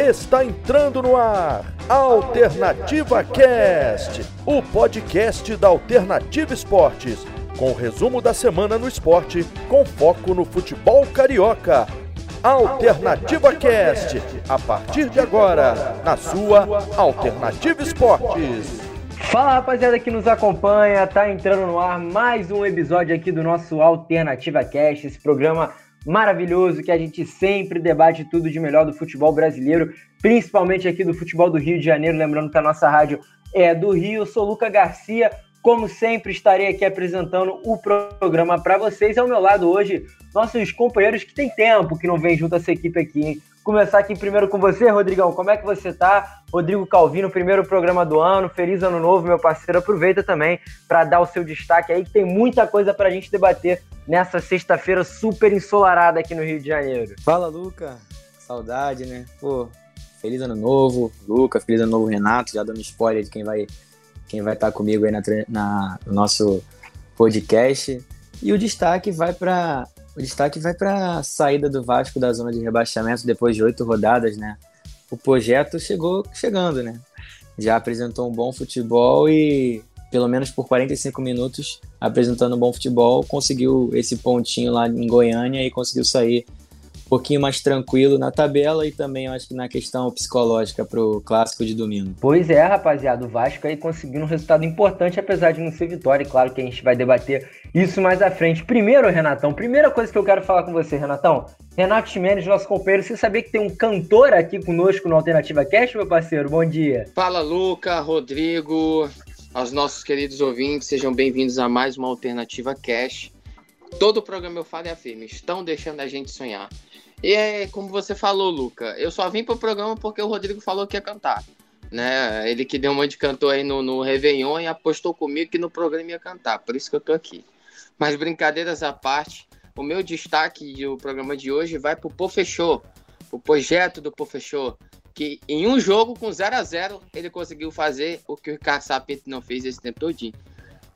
Está entrando no ar Alternativa Cast, o podcast da Alternativa Esportes, com o resumo da semana no esporte, com foco no futebol carioca. Alternativa Cast, a partir de agora, na sua Alternativa Esportes. Fala rapaziada que nos acompanha, tá entrando no ar mais um episódio aqui do nosso Alternativa Cast, esse programa maravilhoso que a gente sempre debate tudo de melhor do futebol brasileiro, principalmente aqui do futebol do Rio de Janeiro. Lembrando que a nossa rádio é do Rio. Eu sou Luca Garcia. Como sempre, estarei aqui apresentando o programa para vocês. Ao meu lado hoje, nossos companheiros que tem tempo que não vem junto a essa equipe aqui, hein? Começar aqui primeiro com você, Rodrigão. Como é que você tá? Rodrigo Calvino, primeiro programa do ano. Feliz ano novo, meu parceiro. Aproveita também para dar o seu destaque aí, que tem muita coisa para a gente debater nessa sexta-feira super ensolarada aqui no Rio de Janeiro. Fala, Luca. Saudade, né? Pô, feliz ano novo, Luca. Feliz ano novo, Renato. Já dando spoiler de quem vai quem vai estar comigo aí na, na no nosso podcast. E o destaque vai para o destaque vai para a saída do Vasco da zona de rebaixamento depois de oito rodadas, né? O projeto chegou chegando, né? Já apresentou um bom futebol e pelo menos por 45 minutos, apresentando um bom futebol, conseguiu esse pontinho lá em Goiânia e conseguiu sair pouquinho mais tranquilo na tabela e também acho que na questão psicológica para o clássico de domingo. Pois é, rapaziada, o Vasco aí conseguiu um resultado importante, apesar de não ser vitória. Claro que a gente vai debater isso mais à frente. Primeiro, Renatão, primeira coisa que eu quero falar com você, Renatão. Renato Ximenes, nosso companheiro, você sabia que tem um cantor aqui conosco no Alternativa Cast, meu parceiro? Bom dia. Fala, Luca, Rodrigo, aos nossos queridos ouvintes, sejam bem-vindos a mais uma Alternativa Cash. Todo programa eu falo e afirmo, estão deixando a gente sonhar. E é como você falou, Luca, eu só vim pro programa porque o Rodrigo falou que ia cantar. Né? Ele que deu uma de cantor aí no, no Réveillon e apostou comigo que no programa ia cantar, por isso que eu tô aqui. Mas brincadeiras à parte, o meu destaque do programa de hoje vai pro Pofechô, o projeto do Pofechô que em um jogo com 0 a 0 ele conseguiu fazer o que o Ricardo Sapinto não fez esse tempo todinho,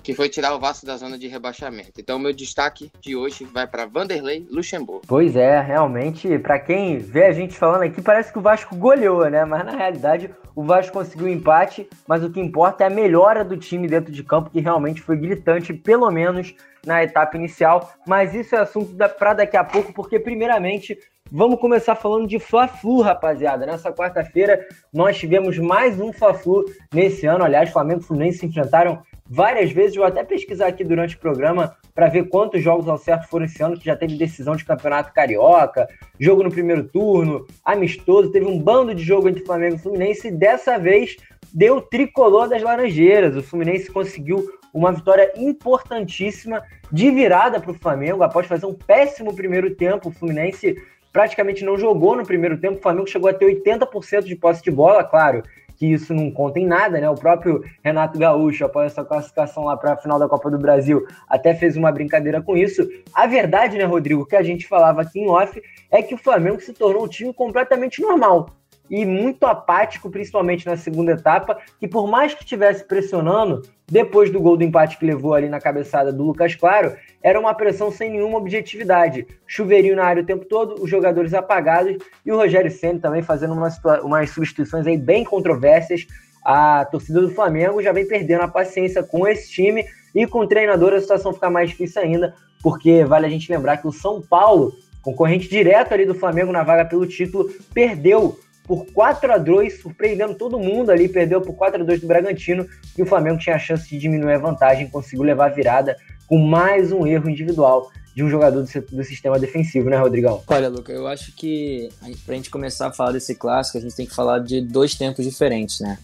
que foi tirar o Vasco da zona de rebaixamento. Então, meu destaque de hoje vai para Vanderlei Luxemburgo. Pois é, realmente, para quem vê a gente falando aqui, parece que o Vasco goleou, né? Mas na realidade, o Vasco conseguiu empate, mas o que importa é a melhora do time dentro de campo, que realmente foi gritante, pelo menos na etapa inicial. Mas isso é assunto para daqui a pouco, porque primeiramente Vamos começar falando de Fla-Flu, rapaziada. Nessa quarta-feira nós tivemos mais um Fla-Flu nesse ano. Aliás, Flamengo e Fluminense se enfrentaram várias vezes. Vou até pesquisar aqui durante o programa para ver quantos jogos ao certo foram esse ano, que já teve decisão de campeonato carioca, jogo no primeiro turno, amistoso, teve um bando de jogo entre Flamengo e Fluminense e dessa vez deu tricolor das Laranjeiras. O Fluminense conseguiu uma vitória importantíssima de virada para o Flamengo após fazer um péssimo primeiro tempo. O Fluminense praticamente não jogou no primeiro tempo. O Flamengo chegou a ter 80% de posse de bola, claro que isso não conta em nada, né? O próprio Renato Gaúcho, após essa classificação lá para a final da Copa do Brasil, até fez uma brincadeira com isso. A verdade, né, Rodrigo, que a gente falava aqui em off, é que o Flamengo se tornou um time completamente normal e muito apático, principalmente na segunda etapa, que por mais que estivesse pressionando, depois do gol do empate que levou ali na cabeçada do Lucas Claro, era uma pressão sem nenhuma objetividade. Chuveirinho na área o tempo todo, os jogadores apagados e o Rogério Senna também fazendo umas, umas substituições aí bem controversas. A torcida do Flamengo já vem perdendo a paciência com esse time e com o treinador a situação fica mais difícil ainda, porque vale a gente lembrar que o São Paulo, concorrente direto ali do Flamengo na vaga pelo título, perdeu por 4 a 2 surpreendendo todo mundo ali, perdeu por 4 a 2 do Bragantino e o Flamengo tinha a chance de diminuir a vantagem, conseguiu levar a virada com mais um erro individual de um jogador do, do sistema defensivo, né, Rodrigão? Olha, Luca, eu acho que pra gente começar a falar desse clássico, a gente tem que falar de dois tempos diferentes, né?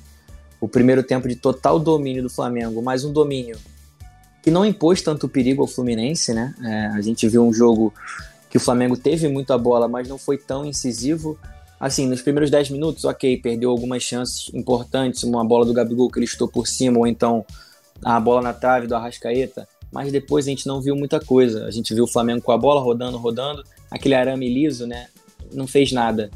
O primeiro tempo de total domínio do Flamengo, mais um domínio que não impôs tanto perigo ao Fluminense, né? É, a gente viu um jogo que o Flamengo teve muita bola, mas não foi tão incisivo. Assim, nos primeiros 10 minutos, ok, perdeu algumas chances importantes, uma bola do Gabigol que ele estou por cima, ou então a bola na trave do Arrascaeta, mas depois a gente não viu muita coisa. A gente viu o Flamengo com a bola rodando, rodando, aquele arame liso, né? Não fez nada.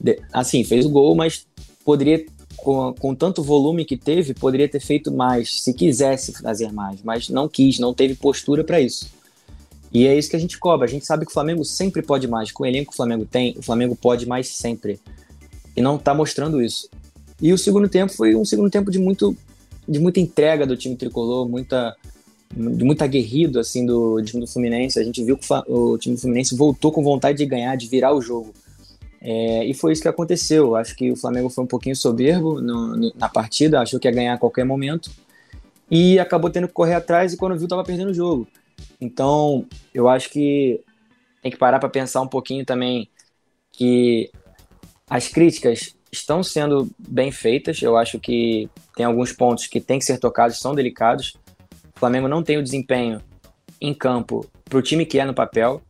De, assim, fez o gol, mas poderia, com, com tanto volume que teve, poderia ter feito mais, se quisesse fazer mais, mas não quis, não teve postura para isso. E é isso que a gente cobra. A gente sabe que o Flamengo sempre pode mais. Com o elenco que o Flamengo tem, o Flamengo pode mais sempre. e não está mostrando isso. E o segundo tempo foi um segundo tempo de muito de muita entrega do time tricolor, muita de muito aguerrido assim do time do Fluminense. A gente viu que o time do Fluminense voltou com vontade de ganhar, de virar o jogo. É, e foi isso que aconteceu. Acho que o Flamengo foi um pouquinho soberbo no, no, na partida, achou que ia ganhar a qualquer momento e acabou tendo que correr atrás e quando viu estava perdendo o jogo. Então, eu acho que tem que parar para pensar um pouquinho também que as críticas estão sendo bem feitas. Eu acho que tem alguns pontos que têm que ser tocados, são delicados. O Flamengo não tem o desempenho em campo para o time que é no papel.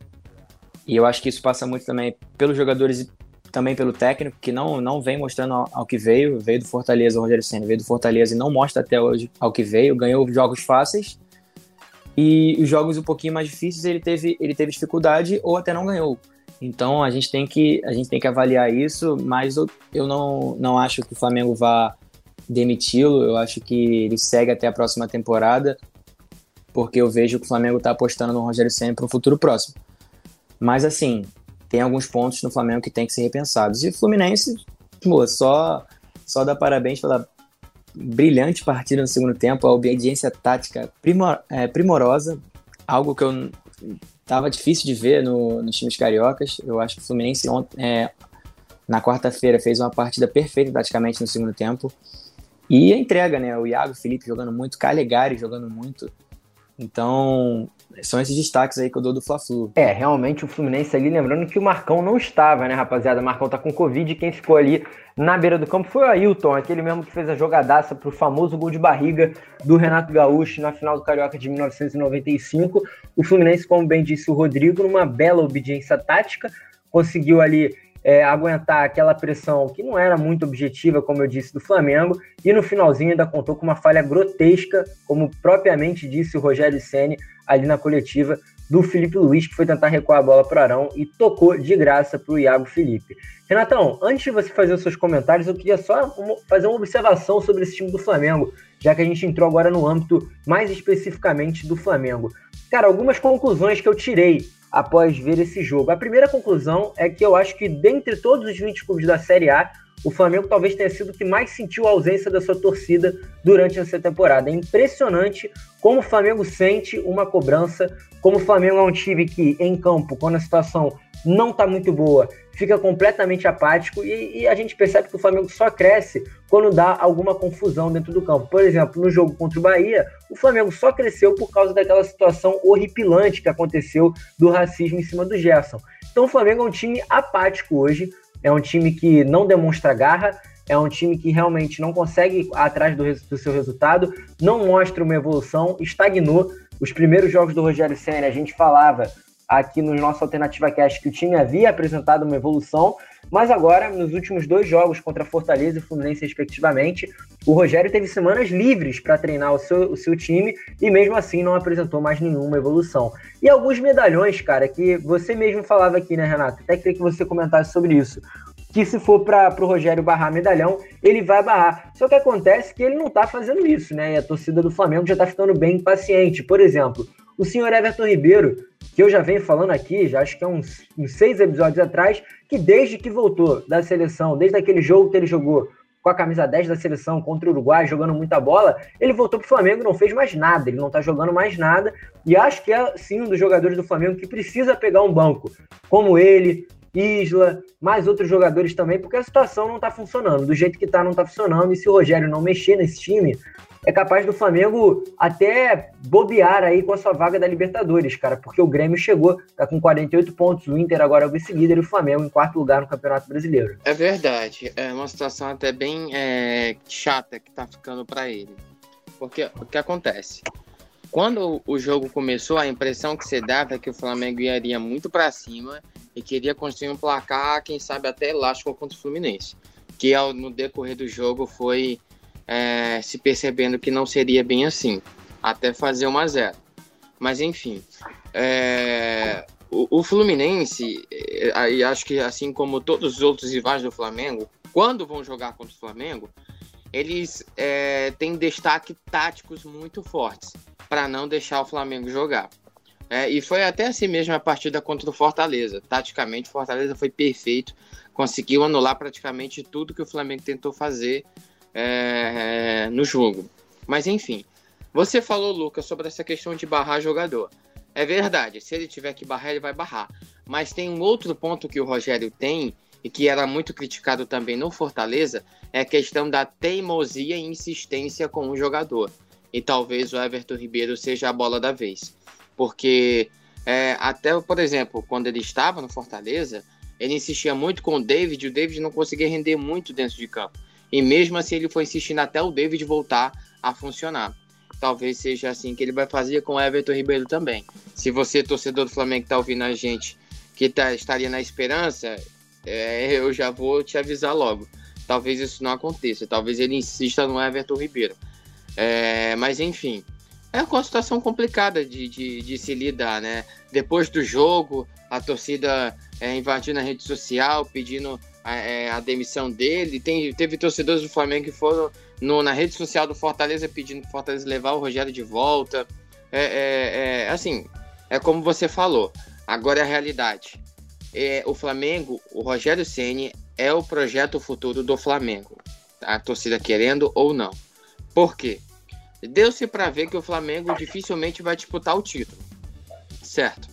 E eu acho que isso passa muito também pelos jogadores e também pelo técnico, que não, não vem mostrando ao, ao que veio. Veio do Fortaleza, o Rogério Senna veio do Fortaleza e não mostra até hoje ao que veio. Ganhou jogos fáceis e os jogos um pouquinho mais difíceis ele teve, ele teve dificuldade ou até não ganhou. Então a gente tem que, a gente tem que avaliar isso, mas eu, eu não, não acho que o Flamengo vá demiti-lo, eu acho que ele segue até a próxima temporada, porque eu vejo que o Flamengo está apostando no Rogério Senna para o futuro próximo. Mas assim, tem alguns pontos no Flamengo que tem que ser repensados. E o Fluminense, pô, só, só dá parabéns pela brilhante partida no segundo tempo, a obediência tática primor, é, primorosa, algo que eu Tava difícil de ver no, nos times cariocas. Eu acho que o Fluminense é, na quarta-feira fez uma partida perfeita praticamente no segundo tempo. E a entrega, né? O Iago Felipe jogando muito, Calegari jogando muito. Então, são esses destaques aí que eu dou do Fla-Flu. É, realmente o Fluminense ali, lembrando que o Marcão não estava, né, rapaziada? O Marcão tá com Covid e quem ficou ali na beira do campo foi o Ailton, aquele mesmo que fez a jogadaça pro famoso gol de barriga do Renato Gaúcho na final do Carioca de 1995. O Fluminense, como bem disse o Rodrigo, numa bela obediência tática, conseguiu ali é, aguentar aquela pressão que não era muito objetiva, como eu disse, do Flamengo, e no finalzinho ainda contou com uma falha grotesca, como propriamente disse o Rogério Ceni ali na coletiva do Felipe Luiz, que foi tentar recuar a bola para o Arão e tocou de graça para o Iago Felipe. Renatão, antes de você fazer os seus comentários, eu queria só fazer uma observação sobre esse time do Flamengo, já que a gente entrou agora no âmbito mais especificamente do Flamengo. Cara, algumas conclusões que eu tirei após ver esse jogo. A primeira conclusão é que eu acho que dentre todos os 20 clubes da Série A, o Flamengo talvez tenha sido o que mais sentiu a ausência da sua torcida durante essa temporada. É impressionante como o Flamengo sente uma cobrança, como o Flamengo é um time que, em campo, quando a situação não está muito boa, fica completamente apático e, e, a gente percebe que o Flamengo só cresce quando dá alguma confusão dentro do campo. Por exemplo, no jogo contra o Bahia, o Flamengo só cresceu por causa daquela situação horripilante que aconteceu do racismo em cima do Gerson. Então o Flamengo é um time apático hoje, é um time que não demonstra garra, é um time que realmente não consegue ir atrás do, do seu resultado, não mostra uma evolução, estagnou. Os primeiros jogos do Rogério Senna, a gente falava aqui no nosso Alternativa Cast que o time havia apresentado uma evolução, mas agora, nos últimos dois jogos contra Fortaleza e Fluminense, respectivamente, o Rogério teve semanas livres para treinar o seu, o seu time e mesmo assim não apresentou mais nenhuma evolução. E alguns medalhões, cara, que você mesmo falava aqui, né, Renato? Até queria que você comentasse sobre isso que se for para o Rogério barrar medalhão, ele vai barrar. Só que acontece que ele não está fazendo isso, né? E a torcida do Flamengo já está ficando bem impaciente. Por exemplo, o senhor Everton Ribeiro, que eu já venho falando aqui, já acho que é uns, uns seis episódios atrás, que desde que voltou da seleção, desde aquele jogo que ele jogou com a camisa 10 da seleção contra o Uruguai, jogando muita bola, ele voltou para o Flamengo e não fez mais nada, ele não está jogando mais nada, e acho que é sim um dos jogadores do Flamengo que precisa pegar um banco, como ele, Isla, mais outros jogadores também, porque a situação não está funcionando. Do jeito que está, não está funcionando. E se o Rogério não mexer nesse time, é capaz do Flamengo até bobear aí com a sua vaga da Libertadores, cara, porque o Grêmio chegou, tá com 48 pontos, o Inter agora é o vice-líder e o Flamengo em quarto lugar no Campeonato Brasileiro. É verdade, é uma situação até bem é, chata que tá ficando para ele. Porque o que acontece? Quando o jogo começou, a impressão que você dava é que o Flamengo iria muito para cima e queria construir um placar, quem sabe até elástico contra o Fluminense. Que ao, no decorrer do jogo foi é, se percebendo que não seria bem assim, até fazer 1 a 0 Mas enfim, é, o, o, Fluminense, é, e acho que assim como todos os outros rivais do Flamengo, quando vão jogar contra o Flamengo, eles é, têm destaque táticos muito fortes para não deixar o Flamengo jogar. É, e foi até assim mesmo a partida contra o Fortaleza. Taticamente, o Fortaleza foi perfeito, conseguiu anular praticamente tudo que o Flamengo tentou fazer é, no jogo. Mas enfim, você falou, Lucas, sobre essa questão de barrar jogador. É verdade, se ele tiver que barrar, ele vai barrar. Mas tem um outro ponto que o Rogério tem, e que era muito criticado também no Fortaleza, é a questão da teimosia e insistência com o jogador. E talvez o Everton Ribeiro seja a bola da vez. Porque é, até, por exemplo, quando ele estava no Fortaleza, ele insistia muito com o David, e o David não conseguia render muito dentro de campo. E mesmo assim ele foi insistindo até o David voltar a funcionar. Talvez seja assim que ele vai fazer com o Everton Ribeiro também. Se você, torcedor do Flamengo, está ouvindo a gente, que tá, estaria na esperança, é, eu já vou te avisar logo. Talvez isso não aconteça. Talvez ele insista no Everton Ribeiro. É, mas enfim, é uma situação complicada de, de, de, se lidar, né? Depois do jogo, a torcida é, invadindo a rede social, pedindo a, é, a demissão dele. Tem, teve torcedores do Flamengo que foram no, na rede social do Fortaleza pedindo para o Fortaleza levar o Rogério de volta. É, é, é, assim, é como você falou. Agora é a realidade. É, o Flamengo, o Rogério Ceni é o projeto futuro do Flamengo. A torcida querendo ou não. Por quê? Deu-se para ver que o Flamengo dificilmente vai disputar o título. Certo.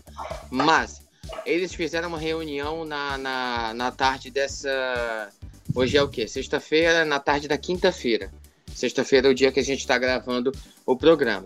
Mas eles fizeram uma reunião na, na, na tarde dessa. Hoje é o quê? Sexta-feira, na tarde da quinta-feira. Sexta-feira é o dia que a gente está gravando o programa.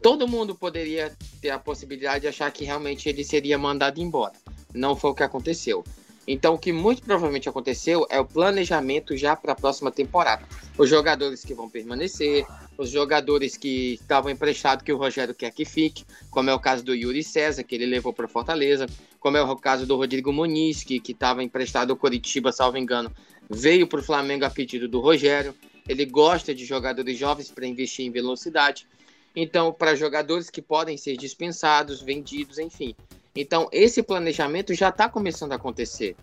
Todo mundo poderia ter a possibilidade de achar que realmente ele seria mandado embora. Não foi o que aconteceu. Então, o que muito provavelmente aconteceu é o planejamento já para a próxima temporada. Os jogadores que vão permanecer, os jogadores que estavam emprestados que o Rogério quer que fique, como é o caso do Yuri César, que ele levou para Fortaleza, como é o caso do Rodrigo Muniz, que estava emprestado ao Coritiba, salvo engano, veio para o Flamengo a pedido do Rogério. Ele gosta de jogadores jovens para investir em velocidade. Então, para jogadores que podem ser dispensados, vendidos, enfim. Então, esse planejamento já está começando a acontecer.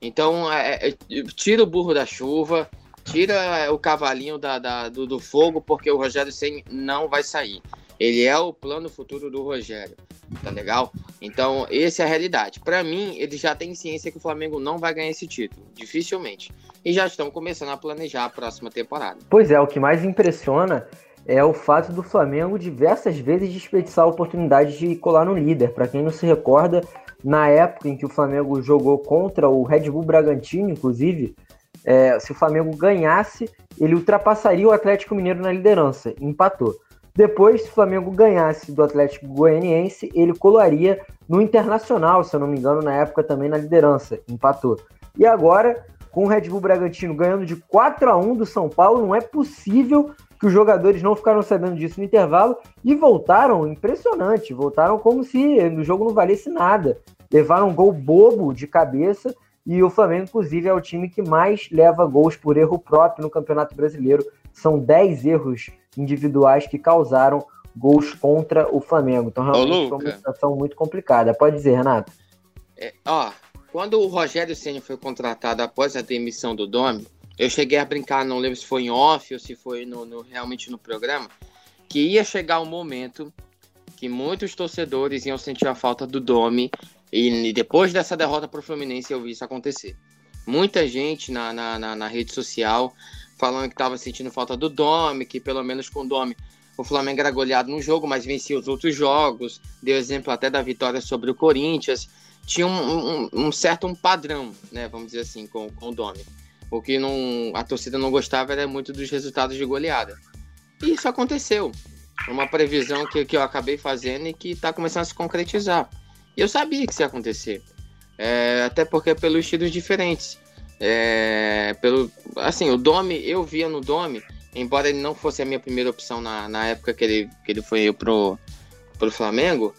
Então, é, é, tira o burro da chuva, tira o cavalinho da, da do, do, fogo, porque o Rogério Senna não vai sair. Ele é o plano futuro do Rogério. Tá legal? Então, essa é a realidade. Para mim, eles já têm ciência que o Flamengo não vai ganhar esse título. Dificilmente. E já estão começando a planejar a próxima temporada. Pois é, o que mais impressiona é o fato do Flamengo diversas vezes desperdiçar a oportunidade de colar no líder. Para quem não se recorda, na época em que o Flamengo jogou contra o Red Bull Bragantino, inclusive, é, se o Flamengo ganhasse, ele ultrapassaria o Atlético Mineiro na liderança, empatou. Depois, se o Flamengo ganhasse do Atlético Goianiense, ele colaria no Internacional, se eu não me engano, na época também na liderança, empatou. E agora, com o Red Bull Bragantino ganhando de 4 a 1 do São Paulo, não é possível que os jogadores não ficaram sabendo disso no intervalo e voltaram impressionante, voltaram como se o jogo não valesse nada. Levaram um gol bobo de cabeça e o Flamengo, inclusive, é o time que mais leva gols por erro próprio no Campeonato Brasileiro. São 10 erros individuais que causaram gols contra o Flamengo. Então, realmente foi uma situação muito complicada. Pode dizer, Renato. É, ó, quando o Rogério Senna foi contratado após a demissão do Domi, eu cheguei a brincar, não lembro se foi em off ou se foi no, no, realmente no programa, que ia chegar um momento que muitos torcedores iam sentir a falta do Domi e, e depois dessa derrota para o Fluminense eu vi isso acontecer. Muita gente na, na, na, na rede social falando que estava sentindo falta do Domi, que pelo menos com o Domi o Flamengo era goleado no jogo, mas vencia os outros jogos. Deu exemplo até da vitória sobre o Corinthians. Tinha um, um, um certo um padrão, né, vamos dizer assim, com, com o Domi. O que não, a torcida não gostava era muito dos resultados de goleada. E isso aconteceu. Uma previsão que, que eu acabei fazendo e que está começando a se concretizar. E eu sabia que isso ia acontecer. É, até porque é pelos estilos diferentes. É, pelo, assim, o Domi, eu via no Domi, embora ele não fosse a minha primeira opção na, na época que ele, que ele foi pro, pro Flamengo,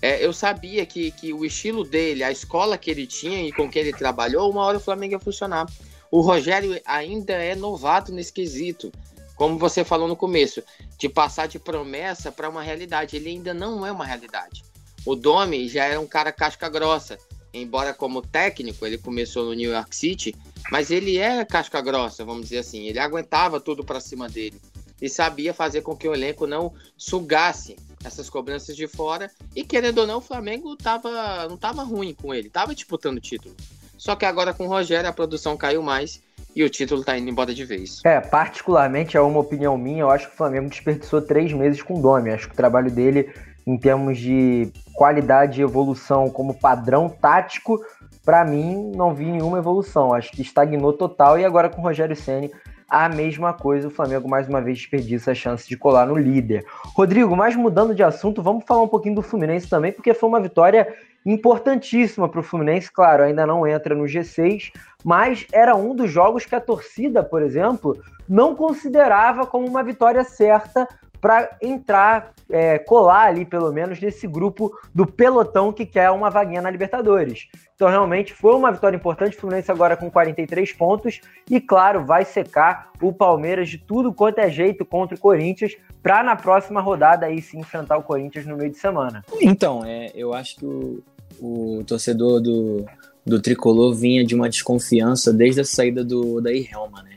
é, eu sabia que, que o estilo dele, a escola que ele tinha e com que ele trabalhou, uma hora o Flamengo ia funcionar. O Rogério ainda é novato nesse quesito. Como você falou no começo, de passar de promessa para uma realidade. Ele ainda não é uma realidade. O Domi já era um cara casca grossa. Embora como técnico ele começou no New York City, mas ele é casca grossa, vamos dizer assim. Ele aguentava tudo para cima dele e sabia fazer com que o elenco não sugasse essas cobranças de fora. E querendo ou não, o Flamengo tava, não tava ruim com ele, tava disputando o título. Só que agora com o Rogério a produção caiu mais e o título tá indo embora de vez. É, particularmente é uma opinião minha, eu acho que o Flamengo desperdiçou três meses com o Domi. Acho que o trabalho dele, em termos de qualidade e evolução como padrão tático, para mim não vi nenhuma evolução. Acho que estagnou total e agora com o Rogério Ceni a mesma coisa. O Flamengo mais uma vez desperdiça a chance de colar no líder. Rodrigo, mas mudando de assunto, vamos falar um pouquinho do Fluminense também, porque foi uma vitória importantíssima para o Fluminense. Claro, ainda não entra no G6, mas era um dos jogos que a torcida, por exemplo, não considerava como uma vitória certa para entrar, é, colar ali pelo menos nesse grupo do pelotão que quer uma vaguinha na Libertadores. Então realmente foi uma vitória importante, o Fluminense agora com 43 pontos e claro, vai secar o Palmeiras de tudo quanto é jeito contra o Corinthians para na próxima rodada aí sim enfrentar o Corinthians no meio de semana. Então, é, eu acho que o, o torcedor do, do Tricolor vinha de uma desconfiança desde a saída do da Helma, né?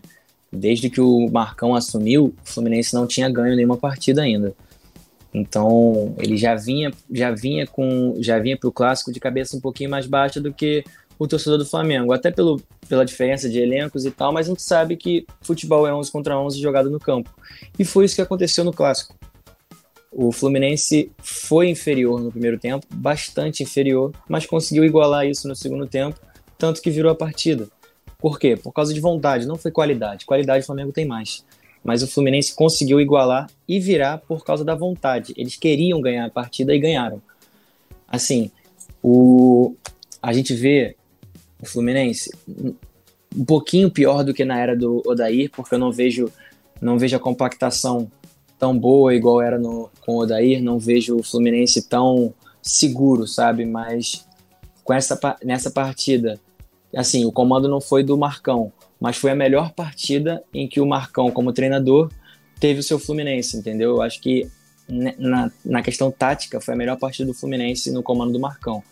Desde que o Marcão assumiu, o Fluminense não tinha ganho nenhuma partida ainda. Então, ele já vinha já vinha com já vinha para o clássico de cabeça um pouquinho mais baixa do que o torcedor do Flamengo, até pelo, pela diferença de elencos e tal, mas a gente sabe que futebol é 11 contra 11 jogado no campo. E foi isso que aconteceu no clássico. O Fluminense foi inferior no primeiro tempo, bastante inferior, mas conseguiu igualar isso no segundo tempo, tanto que virou a partida. Por quê? Por causa de vontade, não foi qualidade. Qualidade o Flamengo tem mais. Mas o Fluminense conseguiu igualar e virar por causa da vontade. Eles queriam ganhar a partida e ganharam. Assim, o... a gente vê o Fluminense um pouquinho pior do que na era do Odair, porque eu não vejo, não vejo a compactação tão boa igual era no, com o Odair, não vejo o Fluminense tão seguro, sabe? Mas com essa, nessa partida, assim, o comando não foi do Marcão, mas foi a melhor partida em que o Marcão, como treinador, teve o seu Fluminense, entendeu? Eu acho que na, na questão tática foi a melhor partida do Fluminense no comando do Marcão.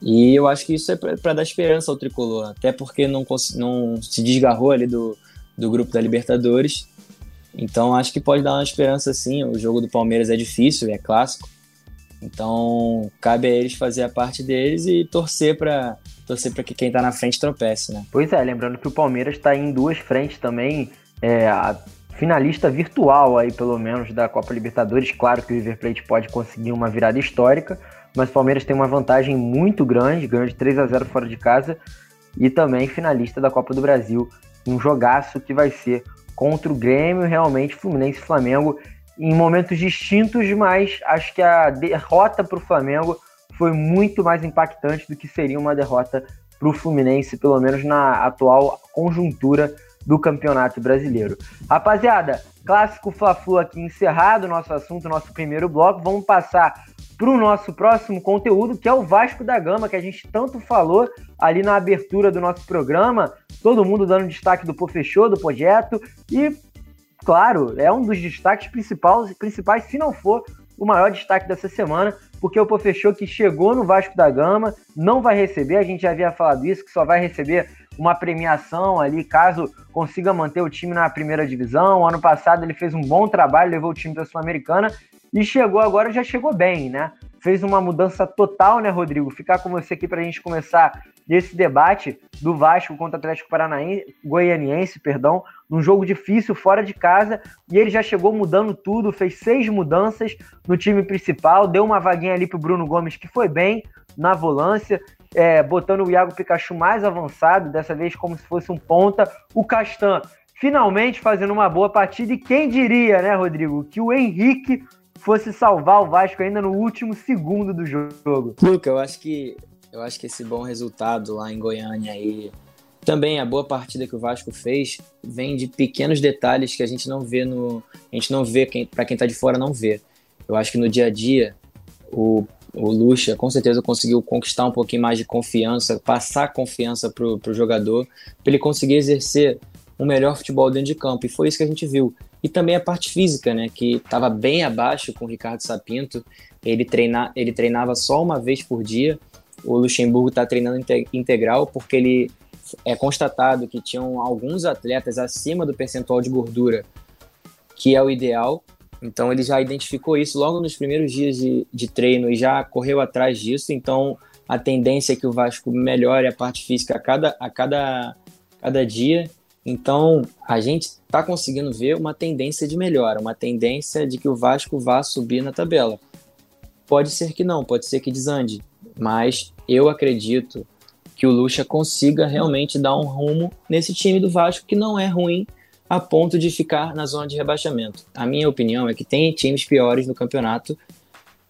E eu acho que isso é para dar esperança ao tricolor, até porque não, não se desgarrou ali do, do grupo da Libertadores então acho que pode dar uma esperança sim. O jogo do Palmeiras é difícil, é clássico. Então cabe a eles fazer a parte deles e torcer para torcer para que quem está na frente tropece, né? Pois é, lembrando que o Palmeiras está em duas frentes também, é, a finalista virtual aí pelo menos da Copa Libertadores. Claro que o River Plate pode conseguir uma virada histórica, mas o Palmeiras tem uma vantagem muito grande, ganhou de 3 a 0 fora de casa e também finalista da Copa do Brasil. Um jogaço que vai ser contra o Grêmio, realmente Fluminense e Flamengo em momentos distintos, mas acho que a derrota para o Flamengo foi muito mais impactante do que seria uma derrota para o Fluminense, pelo menos na atual conjuntura do Campeonato Brasileiro. Rapaziada, clássico Fla-Flu aqui encerrado, nosso assunto, nosso primeiro bloco. Vamos passar para o nosso próximo conteúdo, que é o Vasco da Gama, que a gente tanto falou ali na abertura do nosso programa. Todo mundo dando destaque do Pô Fechou, do projeto. E, claro, é um dos destaques principais, principais, se não for o maior destaque dessa semana, porque o Fechou que chegou no Vasco da Gama, não vai receber, a gente já havia falado isso, que só vai receber uma premiação ali, caso consiga manter o time na primeira divisão. Ano passado ele fez um bom trabalho, levou o time para a Sul-Americana e chegou agora, já chegou bem, né? Fez uma mudança total, né, Rodrigo? Ficar com você aqui para a gente começar esse debate do Vasco contra o Atlético Paranaense, Goianiense, perdão, num jogo difícil, fora de casa, e ele já chegou mudando tudo, fez seis mudanças no time principal, deu uma vaguinha ali pro Bruno Gomes, que foi bem na volância, é, botando o Iago Pikachu mais avançado, dessa vez como se fosse um ponta, o Castan finalmente fazendo uma boa partida, e quem diria, né, Rodrigo, que o Henrique fosse salvar o Vasco ainda no último segundo do jogo. Luca, eu acho que eu acho que esse bom resultado lá em Goiânia e também a boa partida que o Vasco fez vem de pequenos detalhes que a gente não vê no a gente não vê quem para quem está de fora não vê. Eu acho que no dia a dia o o Lucha com certeza conseguiu conquistar um pouquinho mais de confiança, passar confiança para o jogador, para ele conseguir exercer um melhor futebol dentro de campo. E foi isso que a gente viu. E também a parte física, né, que estava bem abaixo com o Ricardo Sapinto. Ele, treina, ele treinava só uma vez por dia. O Luxemburgo está treinando integral porque ele é constatado que tinham alguns atletas acima do percentual de gordura, que é o ideal. Então ele já identificou isso logo nos primeiros dias de, de treino e já correu atrás disso. Então a tendência é que o Vasco melhore a parte física a cada, a cada, cada dia. Então a gente está conseguindo ver uma tendência de melhora, uma tendência de que o Vasco vá subir na tabela. Pode ser que não, pode ser que desande, mas eu acredito que o Lucha consiga realmente dar um rumo nesse time do Vasco que não é ruim a ponto de ficar na zona de rebaixamento. A minha opinião é que tem times piores no campeonato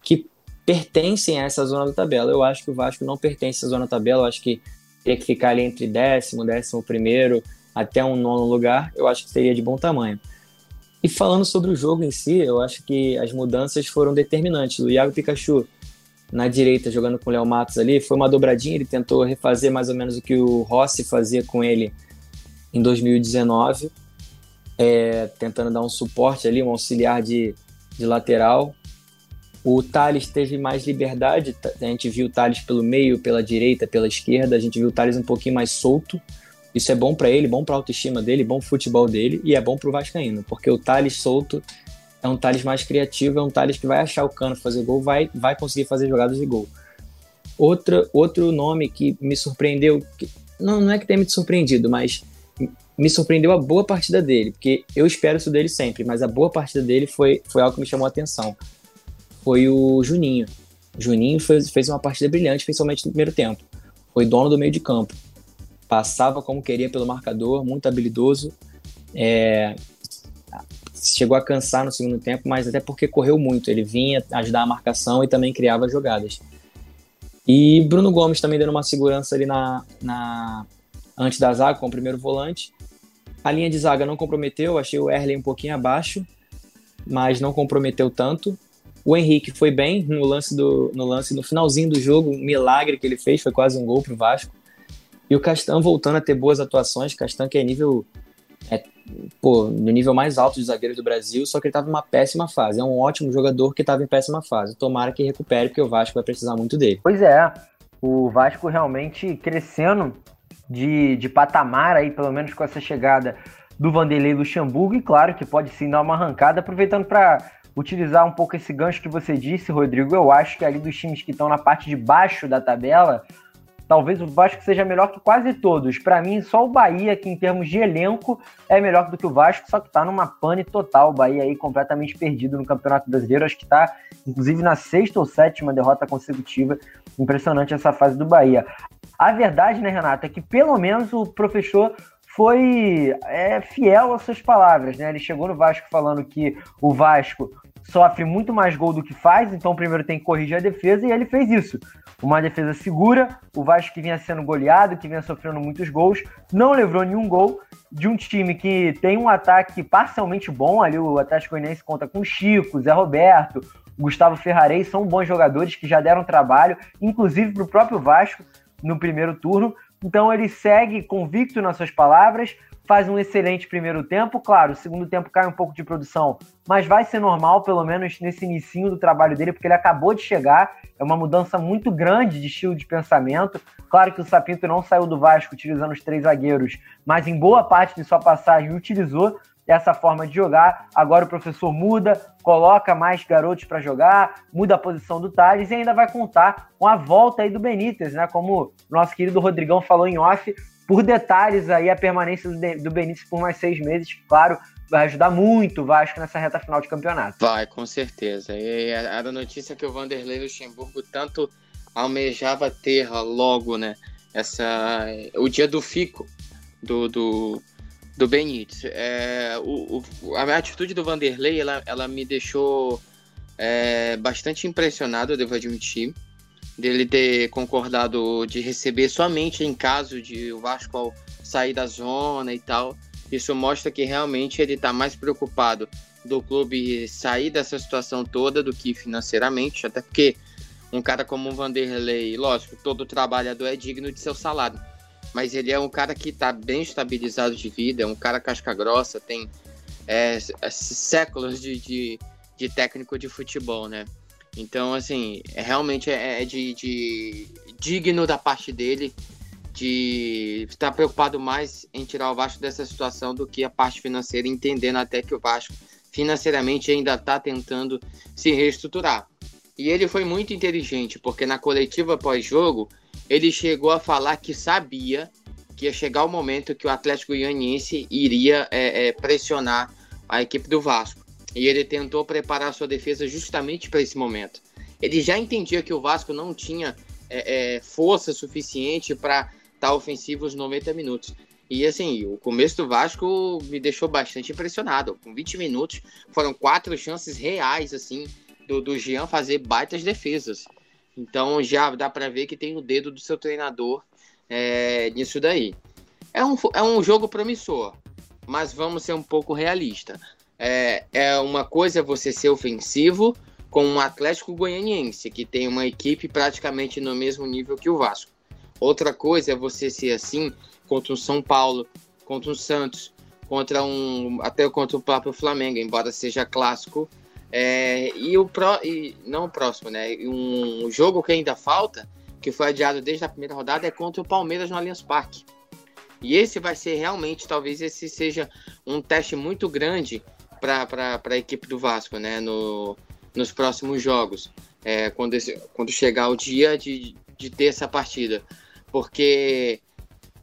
que pertencem a essa zona da tabela. Eu acho que o Vasco não pertence à zona da tabela, eu acho que teria que ficar ali entre décimo, décimo primeiro, até um nono lugar, eu acho que seria de bom tamanho. E falando sobre o jogo em si, eu acho que as mudanças foram determinantes. O Iago Pikachu na direita, jogando com o Léo Matos ali, foi uma dobradinha, ele tentou refazer mais ou menos o que o Rossi fazia com ele em 2019, é, tentando dar um suporte ali, um auxiliar de, de lateral. O Thales teve mais liberdade, a gente viu o Thales pelo meio, pela direita, pela esquerda, a gente viu o Thales um pouquinho mais solto. Isso é bom para ele, bom para a autoestima dele, bom futebol dele e é bom para o Vascaíno, porque o Thales solto é um Thales mais criativo, é um Thales que vai achar o cano fazer gol, vai, vai conseguir fazer jogadas de gol. Outra, outro nome que me surpreendeu, que, não, não é que tenha me surpreendido, mas me surpreendeu a boa partida dele, porque eu espero isso dele sempre, mas a boa partida dele foi, foi algo que me chamou a atenção. Foi o Juninho. Juninho fez, fez uma partida brilhante, principalmente no primeiro tempo. Foi dono do meio de campo. Passava como queria pelo marcador, muito habilidoso. É, chegou a cansar no segundo tempo, mas até porque correu muito. Ele vinha ajudar a marcação e também criava jogadas. E Bruno Gomes também dando uma segurança ali na, na antes da zaga com o primeiro volante. A linha de zaga não comprometeu, achei o Erley um pouquinho abaixo, mas não comprometeu tanto. O Henrique foi bem no lance do no lance no finalzinho do jogo, um milagre que ele fez, foi quase um gol pro Vasco. E o Castan voltando a ter boas atuações, Castan que é nível é, pô, no nível mais alto de zagueiros do Brasil, só que ele estava em uma péssima fase. É um ótimo jogador que estava em péssima fase. Tomara que recupere, porque o Vasco vai precisar muito dele. Pois é, o Vasco realmente crescendo de, de patamar aí, pelo menos com essa chegada do Vanderlei Luxemburgo, e claro que pode sim dar uma arrancada, aproveitando para utilizar um pouco esse gancho que você disse, Rodrigo, eu acho que ali dos times que estão na parte de baixo da tabela, Talvez o Vasco seja melhor que quase todos. Para mim, só o Bahia, que em termos de elenco é melhor do que o Vasco, só que tá numa pane total. O Bahia aí completamente perdido no Campeonato Brasileiro. Acho que tá, inclusive, na sexta ou sétima derrota consecutiva. Impressionante essa fase do Bahia. A verdade, né, Renata, é que pelo menos o professor foi é, fiel às suas palavras, né? Ele chegou no Vasco falando que o Vasco sofre muito mais gol do que faz, então primeiro tem que corrigir a defesa e ele fez isso. Uma defesa segura, o Vasco que vinha sendo goleado, que vinha sofrendo muitos gols, não levou nenhum gol de um time que tem um ataque parcialmente bom, ali o Atlético Goianiense conta com Chico, Zé Roberto, Gustavo Ferrarez, são bons jogadores que já deram trabalho, inclusive para o próprio Vasco no primeiro turno. Então ele segue convicto nas suas palavras, faz um excelente primeiro tempo. Claro, o segundo tempo cai um pouco de produção, mas vai ser normal, pelo menos nesse início do trabalho dele, porque ele acabou de chegar. É uma mudança muito grande de estilo de pensamento. Claro que o Sapinto não saiu do Vasco utilizando os três zagueiros, mas em boa parte de sua passagem utilizou essa forma de jogar. Agora o professor muda, coloca mais garotos para jogar, muda a posição do Thales e ainda vai contar com a volta aí do Benítez, né? Como o nosso querido Rodrigão falou em off, por detalhes aí a permanência do Benítez por mais seis meses, claro, vai ajudar muito o Vasco nessa reta final de campeonato. Vai, com certeza. E era notícia que o Vanderlei Luxemburgo tanto almejava ter logo, né? Essa, o dia do fico do, do, do Benítez. É, o, o, a atitude do Vanderlei, ela, ela me deixou é, bastante impressionado, eu devo admitir dele ter concordado de receber somente em caso de o Vasco sair da zona e tal. Isso mostra que realmente ele está mais preocupado do clube sair dessa situação toda do que financeiramente, até porque um cara como o Vanderlei, lógico, todo trabalhador é digno de seu salário, mas ele é um cara que está bem estabilizado de vida, é um cara casca grossa, tem é, séculos de, de, de técnico de futebol, né? Então, assim, é, realmente é, é de, de, digno da parte dele de estar preocupado mais em tirar o Vasco dessa situação do que a parte financeira, entendendo até que o Vasco financeiramente ainda está tentando se reestruturar. E ele foi muito inteligente, porque na coletiva pós-jogo, ele chegou a falar que sabia que ia chegar o momento que o Atlético Goianiense iria é, é, pressionar a equipe do Vasco. E ele tentou preparar sua defesa justamente para esse momento. Ele já entendia que o Vasco não tinha é, é força suficiente para estar tá ofensivo os 90 minutos. E assim, o começo do Vasco me deixou bastante impressionado. Com 20 minutos, foram quatro chances reais, assim, do, do Jean fazer baitas defesas. Então já dá para ver que tem o dedo do seu treinador é, nisso daí. É um, é um jogo promissor, mas vamos ser um pouco realista. É, é uma coisa você ser ofensivo com um Atlético Goianiense, que tem uma equipe praticamente no mesmo nível que o Vasco. Outra coisa é você ser assim contra o São Paulo, contra o Santos, contra um até contra o próprio Flamengo, embora seja clássico, é, e o pro, e não o próximo, né? Um jogo que ainda falta, que foi adiado desde a primeira rodada, é contra o Palmeiras no Allianz Parque. E esse vai ser realmente, talvez esse seja um teste muito grande para a equipe do Vasco, né? No, nos próximos jogos, é, quando, esse, quando chegar o dia de, de ter essa partida. Porque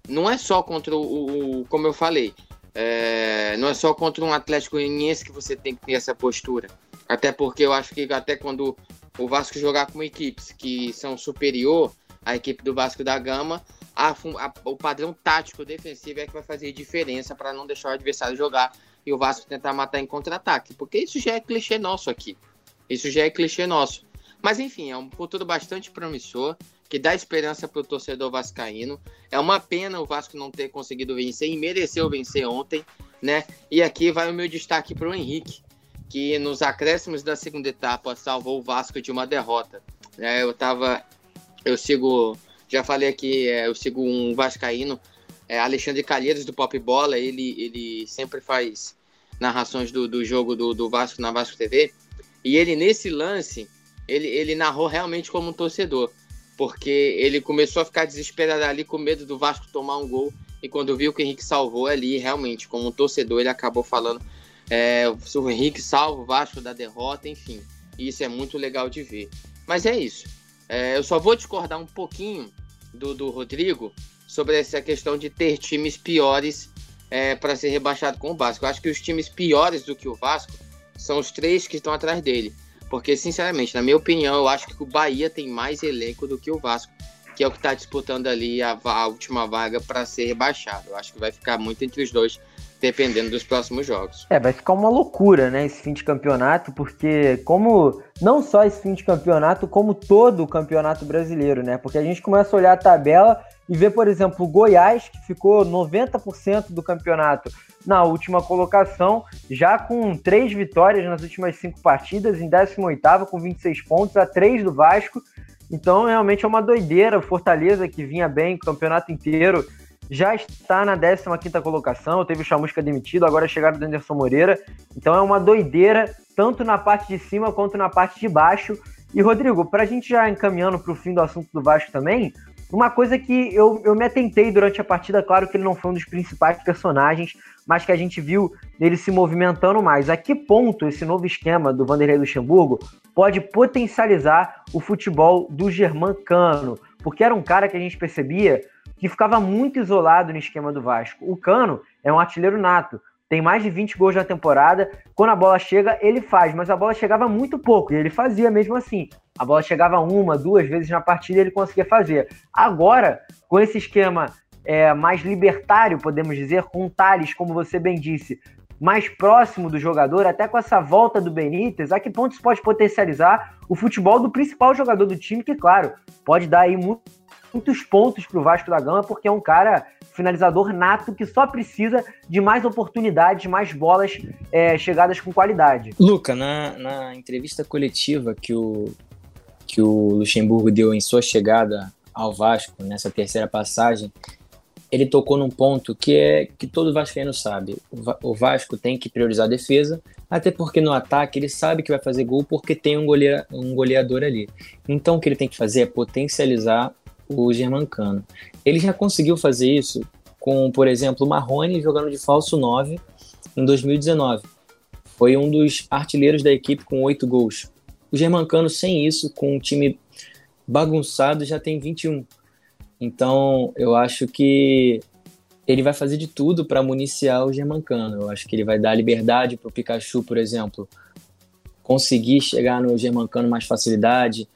não é só contra o, o como eu falei, é, não é só contra um Atlético Goianiense que você tem que ter essa postura. Até porque eu acho que até quando o Vasco jogar com equipes que são superior à equipe do Vasco da Gama, a, a, o padrão tático defensivo é que vai fazer diferença para não deixar o adversário jogar e o Vasco tentar matar em contra-ataque. Porque isso já é clichê nosso aqui. Isso já é clichê nosso. Mas enfim, é um futuro bastante promissor, que dá esperança para o torcedor vascaíno. É uma pena o Vasco não ter conseguido vencer e mereceu vencer ontem, né? E aqui vai o meu destaque para o Henrique, que nos acréscimos da segunda etapa salvou o Vasco de uma derrota. É, eu tava. Eu sigo. Já falei aqui, é, eu sigo um Vascaíno, é, Alexandre Calheiros do Pop Bola, ele, ele sempre faz narrações do, do jogo do, do Vasco na Vasco TV. E ele, nesse lance, ele, ele narrou realmente como um torcedor. Porque ele começou a ficar desesperado ali com medo do Vasco tomar um gol. E quando viu que o Henrique salvou ali, realmente, como um torcedor, ele acabou falando é, o Henrique salva o Vasco da derrota, enfim. Isso é muito legal de ver. Mas é isso. É, eu só vou discordar um pouquinho do, do Rodrigo sobre essa questão de ter times piores é, para ser rebaixado com o Vasco. Eu acho que os times piores do que o Vasco são os três que estão atrás dele. Porque, sinceramente, na minha opinião, eu acho que o Bahia tem mais elenco do que o Vasco, que é o que está disputando ali a, a última vaga para ser rebaixado. Eu acho que vai ficar muito entre os dois dependendo dos próximos jogos. É, vai ficar uma loucura, né, esse fim de campeonato, porque como não só esse fim de campeonato, como todo o campeonato brasileiro, né? Porque a gente começa a olhar a tabela e ver, por exemplo, o Goiás, que ficou 90% do campeonato na última colocação, já com três vitórias nas últimas cinco partidas, em 18º com 26 pontos, a 3 do Vasco. Então, realmente é uma doideira. O Fortaleza, que vinha bem o campeonato inteiro, já está na 15ª colocação, teve o Chamusca demitido, agora é a chegada do Anderson Moreira. Então é uma doideira, tanto na parte de cima quanto na parte de baixo. E, Rodrigo, para a gente já encaminhando para o fim do assunto do Vasco também, uma coisa que eu, eu me atentei durante a partida, claro que ele não foi um dos principais personagens, mas que a gente viu ele se movimentando mais. A que ponto esse novo esquema do Vanderlei Luxemburgo pode potencializar o futebol do Germancano? Porque era um cara que a gente percebia que ficava muito isolado no esquema do Vasco. O Cano é um artilheiro nato, tem mais de 20 gols na temporada. Quando a bola chega, ele faz, mas a bola chegava muito pouco e ele fazia mesmo assim. A bola chegava uma, duas vezes na partida e ele conseguia fazer. Agora, com esse esquema é, mais libertário, podemos dizer, com o Thales, como você bem disse, mais próximo do jogador, até com essa volta do Benítez, a que ponto isso pode potencializar o futebol do principal jogador do time, que, claro, pode dar aí muito muitos pontos para o Vasco da Gama, porque é um cara finalizador nato que só precisa de mais oportunidades, mais bolas é, chegadas com qualidade. Luca, na, na entrevista coletiva que o, que o Luxemburgo deu em sua chegada ao Vasco, nessa terceira passagem, ele tocou num ponto que é que todo vascaíno sabe. O Vasco tem que priorizar a defesa, até porque no ataque ele sabe que vai fazer gol porque tem um, goleira, um goleador ali. Então o que ele tem que fazer é potencializar o Germancano. Ele já conseguiu fazer isso com, por exemplo, o Marrone jogando de falso 9 em 2019. Foi um dos artilheiros da equipe com oito gols. O Germancano, sem isso, com um time bagunçado, já tem 21. Então, eu acho que ele vai fazer de tudo para municiar o Germancano. Eu acho que ele vai dar liberdade para o Pikachu, por exemplo, conseguir chegar no Germancano mais facilidade,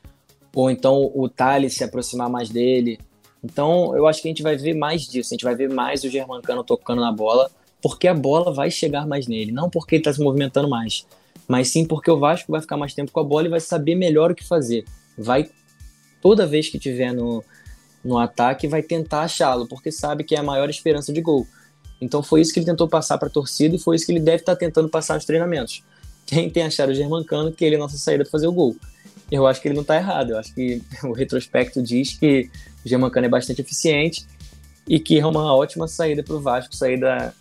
ou então o Thales se aproximar mais dele. Então, eu acho que a gente vai ver mais disso, a gente vai ver mais o Germancano tocando na bola, porque a bola vai chegar mais nele, não porque ele está se movimentando mais, mas sim porque o Vasco vai ficar mais tempo com a bola e vai saber melhor o que fazer. Vai, toda vez que tiver no, no ataque, vai tentar achá-lo, porque sabe que é a maior esperança de gol. Então foi isso que ele tentou passar para a torcida e foi isso que ele deve estar tá tentando passar nos treinamentos. Tentem achar o Germancano que ele é a nossa saída para fazer o gol. Eu acho que ele não está errado. Eu acho que o retrospecto diz que o Germancano é bastante eficiente e que é uma ótima saída para o Vasco sair da,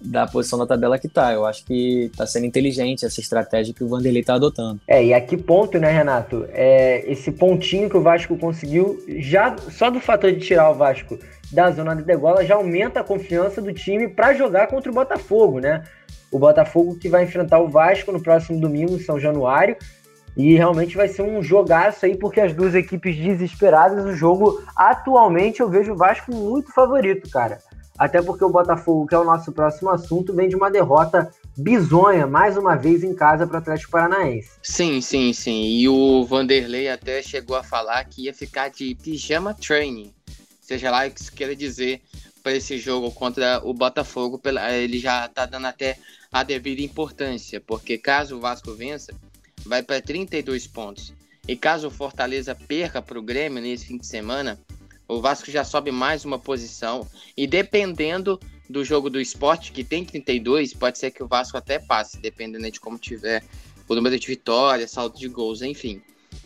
da posição da tabela que está. Eu acho que está sendo inteligente essa estratégia que o Vanderlei está adotando. É, e a que ponto, né, Renato? É, esse pontinho que o Vasco conseguiu, já só do fator de tirar o Vasco da zona de degola, já aumenta a confiança do time para jogar contra o Botafogo, né? O Botafogo que vai enfrentar o Vasco no próximo domingo, em São Januário. E realmente vai ser um jogaço aí, porque as duas equipes desesperadas, o jogo atualmente eu vejo o Vasco muito favorito, cara. Até porque o Botafogo, que é o nosso próximo assunto, vem de uma derrota bizonha, mais uma vez em casa para o Atlético Paranaense. Sim, sim, sim. E o Vanderlei até chegou a falar que ia ficar de pijama training, seja lá o que isso queira dizer para esse jogo contra o Botafogo. Ele já está dando até a devida importância, porque caso o Vasco vença, vai para 32 pontos. E caso o Fortaleza perca para o Grêmio nesse fim de semana, o Vasco já sobe mais uma posição. E dependendo do jogo do esporte, que tem 32, pode ser que o Vasco até passe, dependendo de como tiver o número de vitórias, saldo de gols, enfim.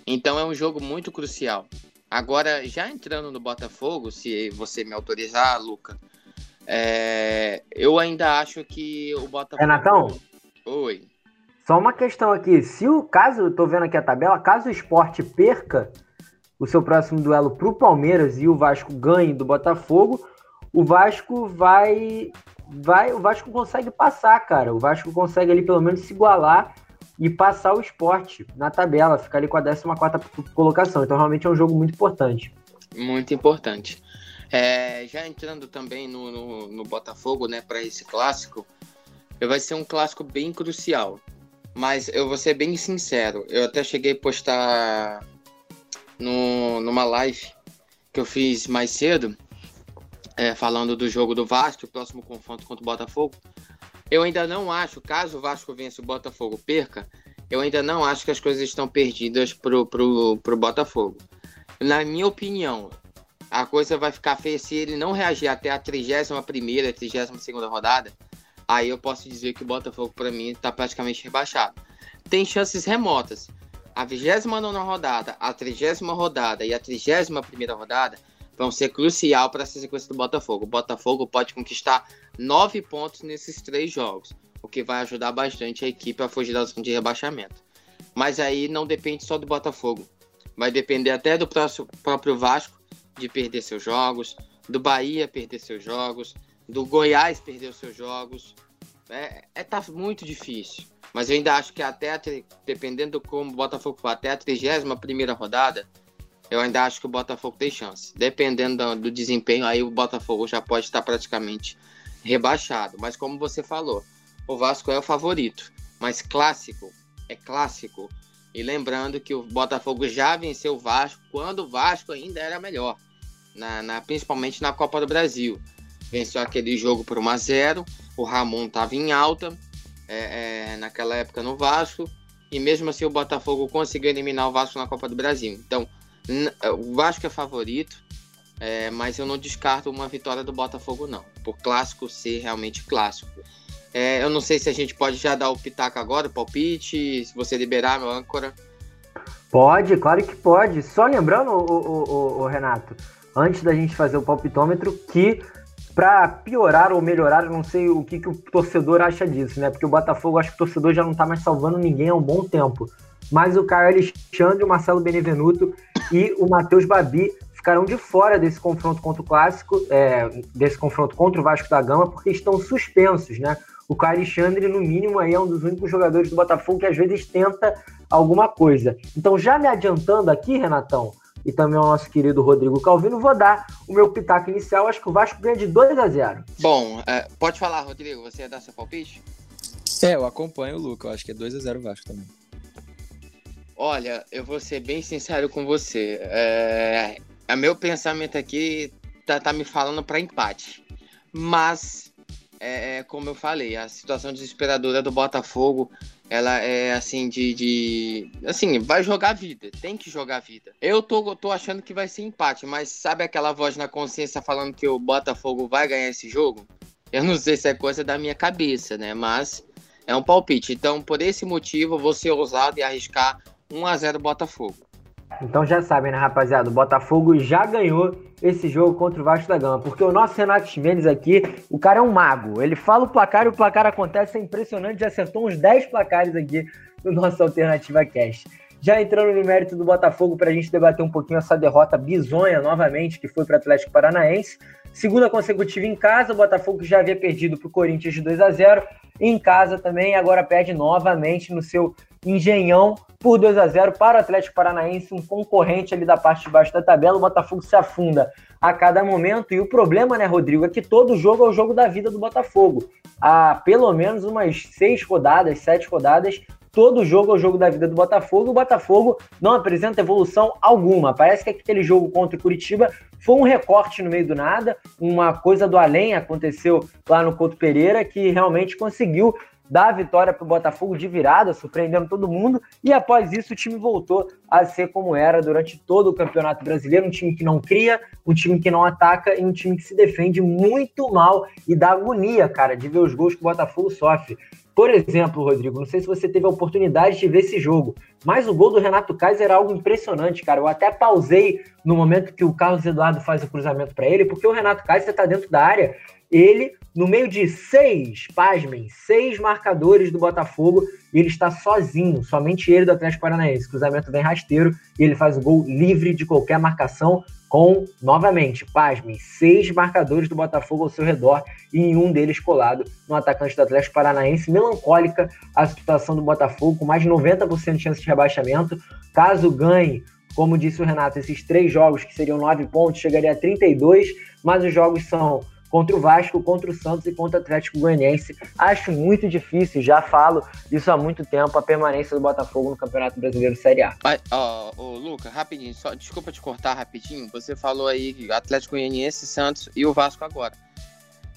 Então é um jogo muito crucial. Agora, já entrando no Botafogo, se você me autorizar, Luca, é... eu ainda acho que o Botafogo. Renatão? Oi. Só uma questão aqui. Se o caso, eu tô vendo aqui a tabela, caso o esporte perca o seu próximo duelo para o Palmeiras e o Vasco ganhe do Botafogo, o Vasco vai. vai o Vasco consegue passar, cara. O Vasco consegue ali pelo menos se igualar e passar o esporte na tabela, ficar ali com a 14 colocação. Então, realmente é um jogo muito importante. Muito importante. É, já entrando também no, no, no Botafogo, né, para esse clássico, vai ser um clássico bem crucial. Mas eu vou ser bem sincero, eu até cheguei a postar no, numa live que eu fiz mais cedo, é, falando do jogo do Vasco, o próximo confronto contra o Botafogo. Eu ainda não acho, caso o Vasco vença o Botafogo perca, eu ainda não acho que as coisas estão perdidas pro, pro, pro Botafogo. Na minha opinião, a coisa vai ficar feia se ele não reagir até a 31 primeira, 32 segunda rodada, aí eu posso dizer que o Botafogo, para mim, está praticamente rebaixado. Tem chances remotas. A 29 rodada, a 30 rodada e a 31 rodada vão ser crucial para essa sequência do Botafogo. O Botafogo pode conquistar nove pontos nesses três jogos, o que vai ajudar bastante a equipe a fugir da zona de rebaixamento. Mas aí não depende só do Botafogo. Vai depender até do próprio Vasco de perder seus jogos, do Bahia perder seus jogos, do Goiás perder os seus jogos. É, é tá muito difícil. Mas eu ainda acho que até, dependendo do como o Botafogo for, até a 31 rodada, eu ainda acho que o Botafogo tem chance. Dependendo do, do, desempenho, aí o Botafogo já pode estar praticamente rebaixado. Mas como você falou, o Vasco é o favorito. Mas clássico é clássico. E lembrando que o Botafogo já venceu o Vasco quando o Vasco ainda era melhor. Na, na, principalmente na Copa do Brasil venceu aquele jogo por 1 a 0 O Ramon estava em alta é, é, naquela época no Vasco. E mesmo assim o Botafogo conseguiu eliminar o Vasco na Copa do Brasil. Então, o Vasco é favorito, é, mas eu não descarto uma vitória do Botafogo, não. Por clássico ser realmente clássico. É, eu não sei se a gente pode já dar o pitaco agora, o palpite, se você liberar, meu âncora. Pode, claro que pode. Só lembrando, o, o, o, o Renato, antes da gente fazer o palpitômetro, que para piorar ou melhorar, eu não sei o que, que o torcedor acha disso, né? Porque o Botafogo, acho que o torcedor já não tá mais salvando ninguém há um bom tempo. Mas o Caio Alexandre, o Marcelo Benevenuto e o Matheus Babi ficarão de fora desse confronto contra o Clássico, é, desse confronto contra o Vasco da Gama, porque estão suspensos, né? o Caio Alexandre, no mínimo, aí é um dos únicos jogadores do Botafogo que às vezes tenta alguma coisa. Então, já me adiantando aqui, Renatão, e também ao nosso querido Rodrigo Calvino, vou dar o meu pitaco inicial. Acho que o Vasco ganha de 2 a 0 Bom, é, pode falar, Rodrigo, você ia dar seu palpite? É, eu acompanho o Luca, eu acho que é 2 a 0 Vasco também. Olha, eu vou ser bem sincero com você. É, o meu pensamento aqui tá, tá me falando para empate. Mas, é, é, como eu falei, a situação desesperadora do Botafogo, ela é assim, de, de. Assim, vai jogar vida. Tem que jogar vida. Eu tô, tô achando que vai ser empate, mas sabe aquela voz na consciência falando que o Botafogo vai ganhar esse jogo? Eu não sei se é coisa da minha cabeça, né? Mas é um palpite. Então, por esse motivo, vou ser ousado e arriscar 1 a 0 Botafogo. Então já sabem, né, rapaziada? O Botafogo já ganhou esse jogo contra o Vasco da Gama, porque o nosso Renato Mendes aqui, o cara é um mago. Ele fala o placar e o placar acontece, é impressionante. Já acertou uns 10 placares aqui no nosso Alternativa Cast. Já entrando no mérito do Botafogo para a gente debater um pouquinho essa derrota bizonha novamente, que foi para o Atlético Paranaense. Segunda consecutiva em casa, o Botafogo já havia perdido para o Corinthians de 2 a 0 Em casa também, agora perde novamente no seu Engenhão por 2 a 0 para o Atlético Paranaense, um concorrente ali da parte de baixo da tabela. O Botafogo se afunda a cada momento. E o problema, né, Rodrigo, é que todo jogo é o jogo da vida do Botafogo. Há pelo menos umas seis rodadas, sete rodadas, todo jogo é o jogo da vida do Botafogo. O Botafogo não apresenta evolução alguma. Parece que aquele jogo contra o Curitiba foi um recorte no meio do nada, uma coisa do além aconteceu lá no Couto Pereira que realmente conseguiu dar a vitória para o Botafogo de virada, surpreendendo todo mundo, e após isso o time voltou a ser como era durante todo o Campeonato Brasileiro, um time que não cria, um time que não ataca e um time que se defende muito mal e dá agonia, cara, de ver os gols que o Botafogo sofre. Por exemplo, Rodrigo, não sei se você teve a oportunidade de ver esse jogo, mas o gol do Renato Kaiser era algo impressionante, cara. Eu até pausei no momento que o Carlos Eduardo faz o cruzamento para ele, porque o Renato Kaiser está dentro da área ele, no meio de seis, pasmem, seis marcadores do Botafogo, ele está sozinho, somente ele do Atlético Paranaense. Cruzamento vem rasteiro e ele faz o gol livre de qualquer marcação, com, novamente, pasmem, seis marcadores do Botafogo ao seu redor e um deles colado no atacante do Atlético Paranaense. Melancólica a situação do Botafogo, com mais de 90% de chance de rebaixamento. Caso ganhe, como disse o Renato, esses três jogos, que seriam nove pontos, chegaria a 32, mas os jogos são contra o Vasco, contra o Santos e contra o Atlético Goianiense. Acho muito difícil, já falo isso há muito tempo, a permanência do Botafogo no Campeonato Brasileiro Série A. Ó, oh, oh, Luca, rapidinho, só, desculpa te cortar rapidinho. Você falou aí Atlético Goianiense, Santos e o Vasco agora.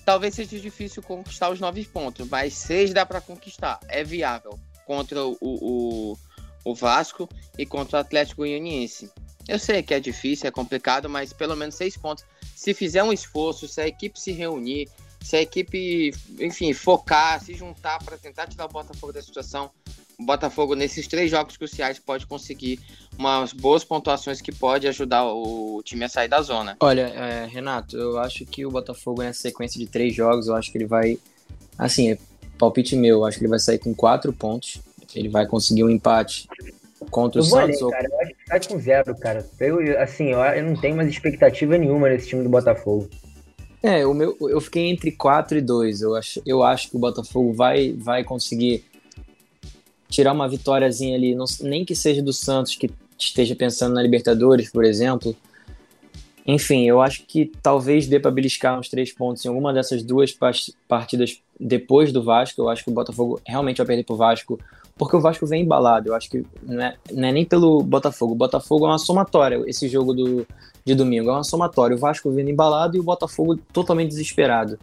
Talvez seja difícil conquistar os nove pontos, mas seis dá para conquistar. É viável contra o, o, o Vasco e contra o Atlético Goianiense. Eu sei que é difícil, é complicado, mas pelo menos seis pontos se fizer um esforço, se a equipe se reunir, se a equipe, enfim, focar, se juntar para tentar tirar o Botafogo da situação, o Botafogo nesses três jogos cruciais pode conseguir umas boas pontuações que pode ajudar o time a sair da zona. Olha, é, Renato, eu acho que o Botafogo nessa sequência de três jogos, eu acho que ele vai, assim, é palpite meu, eu acho que ele vai sair com quatro pontos, ele vai conseguir um empate contra o Santos. Ler, cara, eu acho que sai com zero, cara. Eu, assim, eu, eu não tenho mais expectativa nenhuma nesse time do Botafogo. É, o meu, eu fiquei entre 4 e 2. Eu acho, eu acho que o Botafogo vai, vai conseguir tirar uma vitóriazinha ali, não, nem que seja do Santos, que esteja pensando na Libertadores, por exemplo. Enfim, eu acho que talvez dê para beliscar uns três pontos em alguma dessas duas partidas depois do Vasco. Eu acho que o Botafogo realmente vai perder pro Vasco porque o Vasco vem embalado. Eu acho que não é, não é nem pelo Botafogo. O Botafogo é uma somatória. Esse jogo do, de domingo é uma somatória. O Vasco vindo embalado e o Botafogo totalmente desesperado.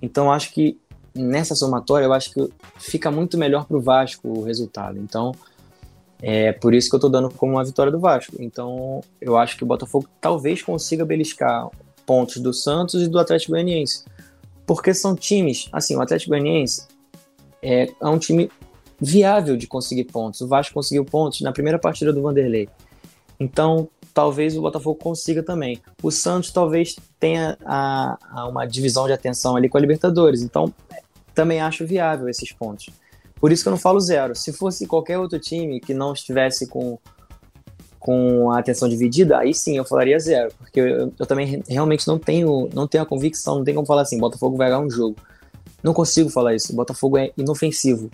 Então acho que nessa somatória eu acho que fica muito melhor para o Vasco o resultado. Então é por isso que eu estou dando como uma vitória do Vasco. Então eu acho que o Botafogo talvez consiga beliscar pontos do Santos e do Atlético Goianiense. Porque são times, assim, o Atlético Goianiense é, é um time viável de conseguir pontos. O Vasco conseguiu pontos na primeira partida do Vanderlei. Então, talvez o Botafogo consiga também. O Santos talvez tenha a, a uma divisão de atenção ali com a Libertadores. Então, também acho viável esses pontos. Por isso que eu não falo zero. Se fosse qualquer outro time que não estivesse com, com a atenção dividida, aí sim eu falaria zero. Porque eu, eu também realmente não tenho, não tenho a convicção, não tem como falar assim, Botafogo vai ganhar um jogo. Não consigo falar isso. O Botafogo é inofensivo.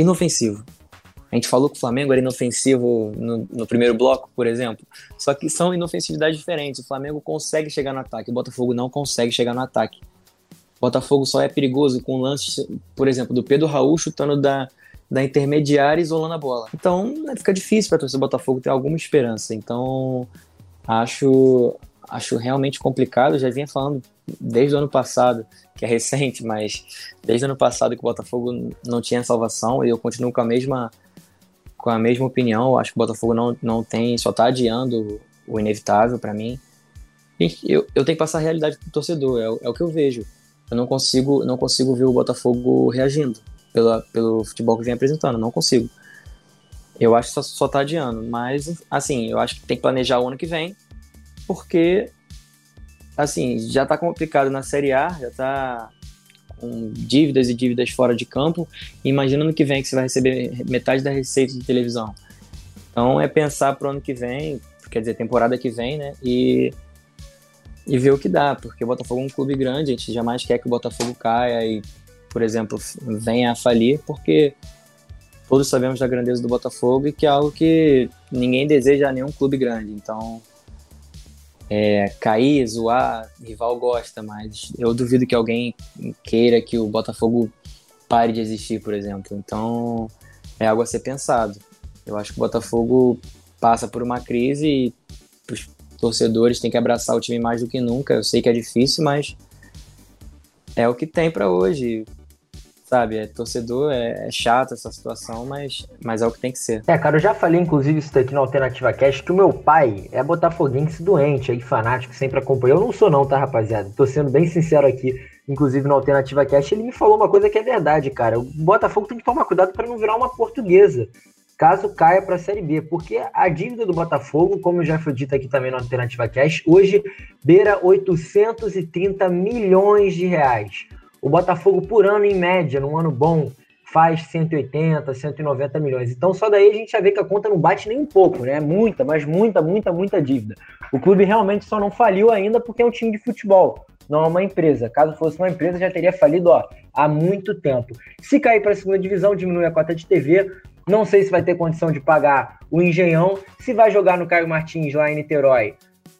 Inofensivo. A gente falou que o Flamengo era inofensivo no, no, primeiro bloco, por exemplo. Só que são inofensividades diferentes. O Flamengo consegue chegar no ataque, o Botafogo não consegue chegar no ataque. O Botafogo só é perigoso com lances, por exemplo, do Pedro Raul chutando da, da intermediária e isolando a bola. Então né, fica difícil para torcer o Botafogo ter alguma esperança. Então acho, acho realmente complicado. Já vinha falando desde o ano passado, que é recente, mas desde o ano passado que o Botafogo não tinha salvação e eu continuo com a mesma com a mesma opinião. Eu acho que o Botafogo não, não tem, só está adiando o inevitável para mim. E eu, eu tenho que passar a realidade pro torcedor, é, é, o que eu vejo. Eu não consigo, não consigo ver o Botafogo reagindo pela, pelo futebol que vem apresentando, não consigo. Eu acho que só, só tá adiando, mas assim, eu acho que tem que planejar o ano que vem, porque assim, já tá complicado na Série A, já tá com dívidas e dívidas fora de campo, imagina no que vem que você vai receber metade da receita de televisão. Então é pensar para o ano que vem, quer dizer, temporada que vem, né? E, e ver o que dá, porque o Botafogo é um clube grande, a gente jamais quer que o Botafogo caia e, por exemplo, venha a falir, porque todos sabemos da grandeza do Botafogo e que é algo que ninguém deseja a nenhum clube grande. Então é, cair, zoar, rival gosta, mas eu duvido que alguém queira que o Botafogo pare de existir, por exemplo. Então é algo a ser pensado. Eu acho que o Botafogo passa por uma crise e os torcedores têm que abraçar o time mais do que nunca. Eu sei que é difícil, mas é o que tem para hoje sabe? É torcedor, é, é, chato essa situação, mas, mas é o que tem que ser. É, cara, eu já falei, inclusive, isso daqui na Alternativa Cash, que o meu pai é botafoguense doente, aí fanático, sempre acompanhou. Eu não sou não, tá, rapaziada? Tô sendo bem sincero aqui, inclusive na Alternativa Cash, ele me falou uma coisa que é verdade, cara. O Botafogo tem que tomar cuidado para não virar uma portuguesa. Caso caia para a Série B, porque a dívida do Botafogo, como já foi dito aqui também na Alternativa Cash, hoje beira 830 milhões de reais. O Botafogo, por ano, em média, num ano bom, faz 180, 190 milhões. Então, só daí a gente já vê que a conta não bate nem um pouco, né? Muita, mas muita, muita, muita dívida. O clube realmente só não faliu ainda porque é um time de futebol, não é uma empresa. Caso fosse uma empresa, já teria falido ó, há muito tempo. Se cair para a segunda divisão, diminui a cota de TV. Não sei se vai ter condição de pagar o Engenhão. Se vai jogar no Caio Martins lá em Niterói,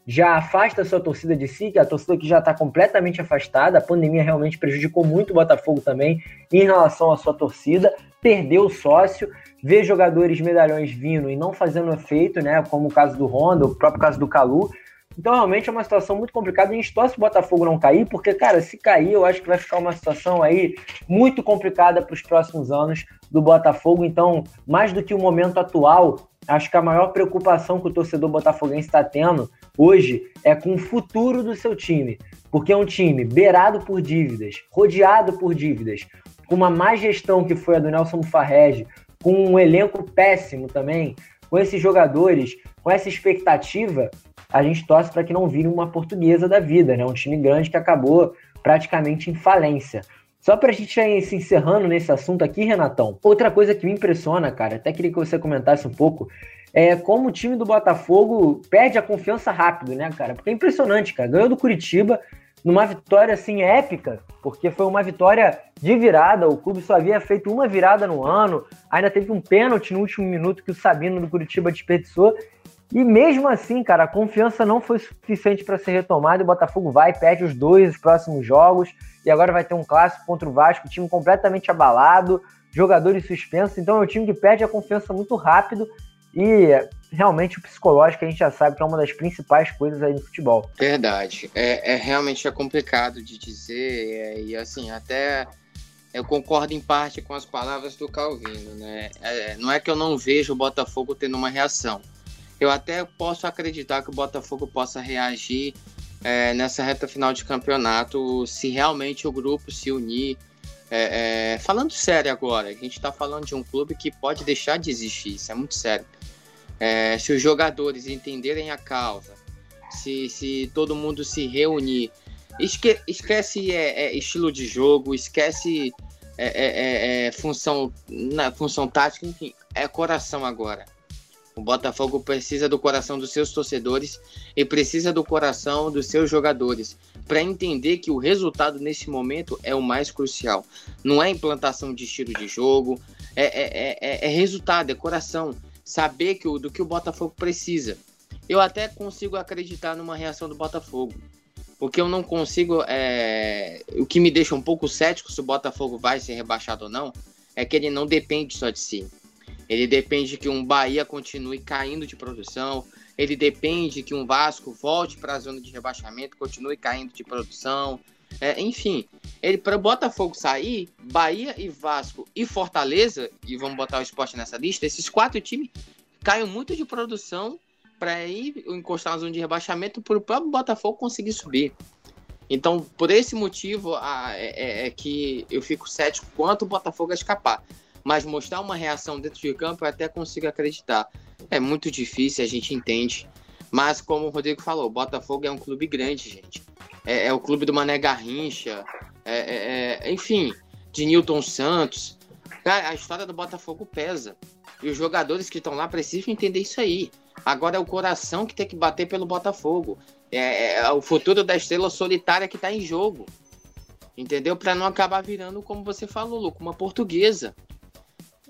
já afasta a sua torcida de si, que é a torcida que já está completamente afastada. A pandemia realmente prejudicou muito o Botafogo também em relação à sua torcida. Perdeu o sócio, vê jogadores medalhões vindo e não fazendo efeito, né? Como o caso do Honda, o próprio caso do Calu. Então, realmente é uma situação muito complicada. A gente torce o Botafogo não cair, porque, cara, se cair, eu acho que vai ficar uma situação aí muito complicada para os próximos anos do Botafogo. Então, mais do que o momento atual, acho que a maior preocupação que o torcedor botafoguense está tendo hoje é com o futuro do seu time, porque é um time beirado por dívidas, rodeado por dívidas, com uma má gestão que foi a do Nelson Farrege, com um elenco péssimo também, com esses jogadores, com essa expectativa, a gente torce para que não vire uma portuguesa da vida, né? Um time grande que acabou praticamente em falência. Só para a gente ir se encerrando nesse assunto aqui, Renatão, outra coisa que me impressiona, cara, até queria que você comentasse um pouco, é como o time do Botafogo perde a confiança rápido, né, cara? Porque é impressionante, cara. Ganhou do Curitiba numa vitória assim épica, porque foi uma vitória de virada. O clube só havia feito uma virada no ano, ainda teve um pênalti no último minuto que o Sabino do Curitiba desperdiçou. E mesmo assim, cara, a confiança não foi suficiente para ser retomada. O Botafogo vai, perde os dois próximos jogos. E agora vai ter um clássico contra o Vasco, time completamente abalado, jogadores suspensos. Então é um time que perde a confiança muito rápido e realmente o psicológico a gente já sabe que é uma das principais coisas aí no futebol. Verdade. É, é realmente é complicado de dizer. É, e assim, até eu concordo em parte com as palavras do Calvino, né? É, não é que eu não vejo o Botafogo tendo uma reação. Eu até posso acreditar que o Botafogo possa reagir é, nessa reta final de campeonato se realmente o grupo se unir. É, é, falando sério agora, a gente está falando de um clube que pode deixar de existir, isso é muito sério. É, se os jogadores entenderem a causa, se, se todo mundo se reunir, esque, esquece é, é, estilo de jogo, esquece função, na, função tática, enfim, é coração agora. O Botafogo precisa do coração dos seus torcedores e precisa do coração dos seus jogadores para entender que o resultado nesse momento é o mais crucial. Não é implantação de estilo de jogo, é, é, é, é resultado, é coração. Saber que o, do que o Botafogo precisa. Eu até consigo acreditar numa reação do Botafogo. Porque eu não consigo. É... O que me deixa um pouco cético se o Botafogo vai ser rebaixado ou não é que ele não depende só de si. Ele depende que um Bahia continue caindo de produção. Ele depende que um Vasco volte para a zona de rebaixamento, continue caindo de produção. É, enfim, ele para o Botafogo sair, Bahia e Vasco e Fortaleza, e vamos botar o esporte nessa lista, esses quatro times caem muito de produção para ir encostar na zona de rebaixamento para o próprio Botafogo conseguir subir. Então, por esse motivo, a, é, é, é, que eu fico cético quanto o Botafogo a escapar mas mostrar uma reação dentro de campo eu até consigo acreditar. É muito difícil, a gente entende. Mas como o Rodrigo falou, o Botafogo é um clube grande, gente. É, é o clube do Mané Garrincha, é, é, é enfim, de Newton Santos. Cara, a história do Botafogo pesa. E os jogadores que estão lá precisam entender isso aí. Agora é o coração que tem que bater pelo Botafogo. É, é o futuro da estrela solitária que está em jogo. Entendeu? Para não acabar virando, como você falou, Luco, uma portuguesa.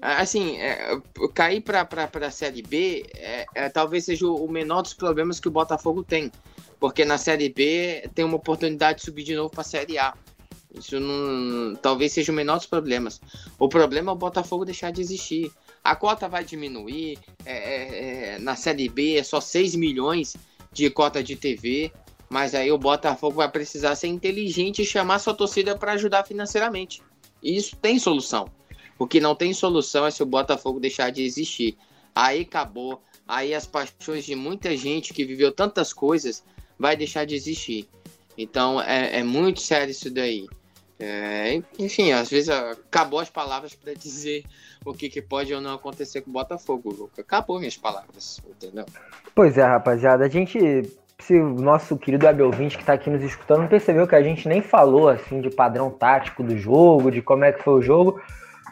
Assim, é, cair para a Série B é, é, talvez seja o menor dos problemas que o Botafogo tem. Porque na Série B tem uma oportunidade de subir de novo para a Série A. Isso não, talvez seja o menor dos problemas. O problema é o Botafogo deixar de existir. A cota vai diminuir. É, é, é na Série B é só 6 milhões de cota de TV. Mas aí o Botafogo vai precisar ser inteligente e chamar sua torcida para ajudar financeiramente. E isso tem solução. O que não tem solução é se o Botafogo deixar de existir. Aí acabou. Aí as paixões de muita gente que viveu tantas coisas vai deixar de existir. Então é, é muito sério isso daí. É, enfim, às vezes acabou as palavras para dizer o que, que, pode ou não acontecer com o Botafogo, Luca. Acabou minhas palavras, entendeu? Pois é, rapaziada. A gente, se o nosso querido Abel 20 que está aqui nos escutando, percebeu que a gente nem falou assim de padrão tático do jogo, de como é que foi o jogo.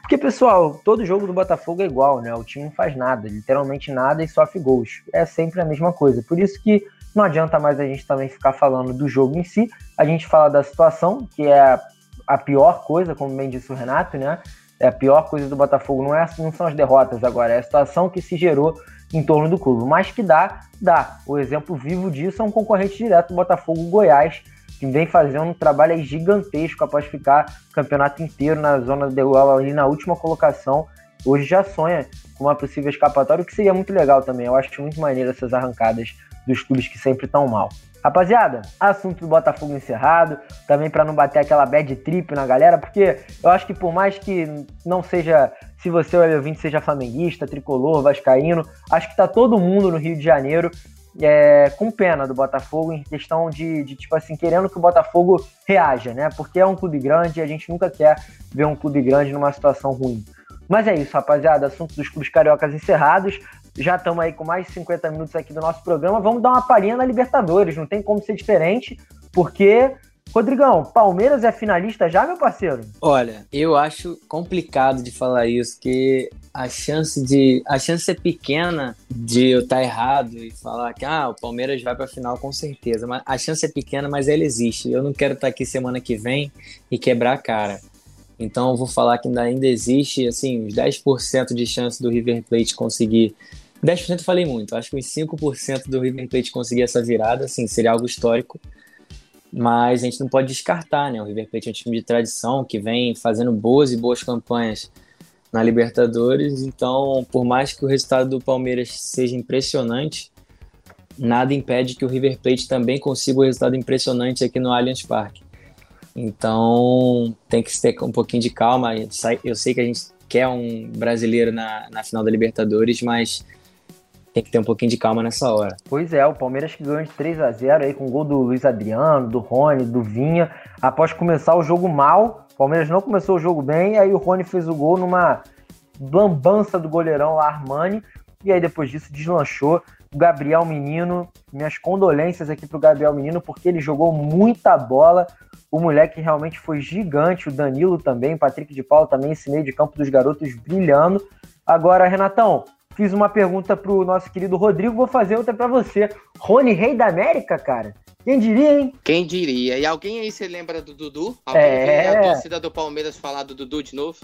Porque, pessoal, todo jogo do Botafogo é igual, né? O time não faz nada, literalmente nada e sofre gols. É sempre a mesma coisa. Por isso que não adianta mais a gente também ficar falando do jogo em si. A gente fala da situação, que é a pior coisa, como bem disse o Renato, né? É a pior coisa do Botafogo não, é, não são as derrotas agora, é a situação que se gerou em torno do clube. Mas que dá, dá. O exemplo vivo disso é um concorrente direto do Botafogo, Goiás, que vem fazendo um trabalho gigantesco após ficar o campeonato inteiro na zona de igual ali na última colocação. Hoje já sonha com uma possível escapatória, o que seria muito legal também. Eu acho muito maneiro essas arrancadas dos clubes que sempre estão mal. Rapaziada, assunto do Botafogo encerrado, também para não bater aquela bad trip na galera, porque eu acho que por mais que não seja, se você é ouvinte seja flamenguista, tricolor, vascaíno, acho que tá todo mundo no Rio de Janeiro é, com pena do Botafogo em questão de, de, tipo assim, querendo que o Botafogo reaja, né? Porque é um clube grande e a gente nunca quer ver um clube grande numa situação ruim. Mas é isso, rapaziada. Assunto dos clubes cariocas encerrados. Já estamos aí com mais de 50 minutos aqui do nosso programa. Vamos dar uma palhinha na Libertadores. Não tem como ser diferente, porque Rodrigão, Palmeiras é finalista já, meu parceiro? Olha, eu acho complicado de falar isso, que a chance de a chance é pequena de eu estar errado e falar que ah, o Palmeiras vai para a final com certeza, mas a chance é pequena, mas ela existe. Eu não quero estar aqui semana que vem e quebrar a cara. Então eu vou falar que ainda, ainda existe assim, uns 10% de chance do River Plate conseguir 10% eu falei muito, acho que uns 5% do River Plate conseguir essa virada, assim, seria algo histórico mas a gente não pode descartar, né? O River Plate é um time de tradição que vem fazendo boas e boas campanhas na Libertadores, então, por mais que o resultado do Palmeiras seja impressionante, nada impede que o River Plate também consiga um resultado impressionante aqui no Allianz Parque. Então, tem que ter um pouquinho de calma. Eu sei que a gente quer um brasileiro na, na final da Libertadores, mas tem que ter um pouquinho de calma nessa hora. Pois é, o Palmeiras que ganhou de 3 a 0 aí com o gol do Luiz Adriano, do Rony, do Vinha. Após começar o jogo mal, o Palmeiras não começou o jogo bem, aí o Rony fez o gol numa lambança do goleirão lá, Armani, e aí depois disso deslanchou. O Gabriel Menino, minhas condolências aqui pro Gabriel Menino, porque ele jogou muita bola. O moleque realmente foi gigante, o Danilo também, o Patrick de Paulo também, esse meio de campo dos garotos brilhando. Agora, Renatão, fiz uma pergunta pro nosso querido Rodrigo, vou fazer outra para você. Rony, rei da América, cara? Quem diria, hein? Quem diria? E alguém aí se lembra do Dudu? Alguém é... a torcida do Palmeiras falar do Dudu de novo?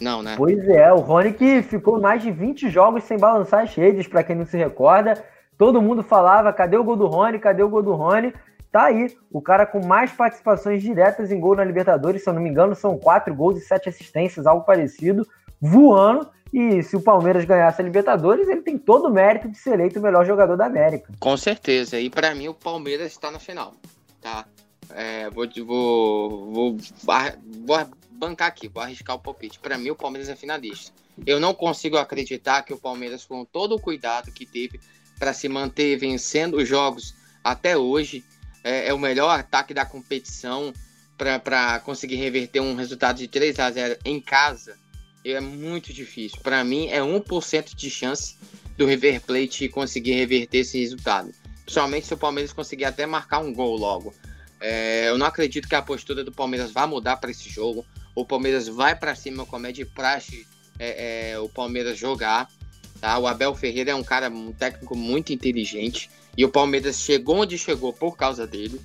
Não, né? Pois é, o Rony que ficou mais de 20 jogos sem balançar as redes, para quem não se recorda. Todo mundo falava, cadê o gol do Rony? Cadê o gol do Rony? Tá aí, o cara com mais participações diretas em gol na Libertadores, se eu não me engano, são quatro gols e sete assistências, algo parecido, voando. E se o Palmeiras ganhasse a Libertadores, ele tem todo o mérito de ser eleito o melhor jogador da América. Com certeza. E para mim o Palmeiras está na final, tá? É, vou, vou, vou, vou bancar aqui, vou arriscar o palpite. Para mim o Palmeiras é finalista. Eu não consigo acreditar que o Palmeiras, com todo o cuidado que teve para se manter vencendo os jogos até hoje, é, é o melhor ataque da competição para conseguir reverter um resultado de 3 a 0 em casa é muito difícil. Para mim, é 1% de chance do River Plate conseguir reverter esse resultado. Principalmente se o Palmeiras conseguir até marcar um gol logo. É, eu não acredito que a postura do Palmeiras vá mudar para esse jogo. O Palmeiras vai para cima como é de praxe é, é, o Palmeiras jogar. Tá? O Abel Ferreira é um cara, um técnico muito inteligente. E o Palmeiras chegou onde chegou por causa dele.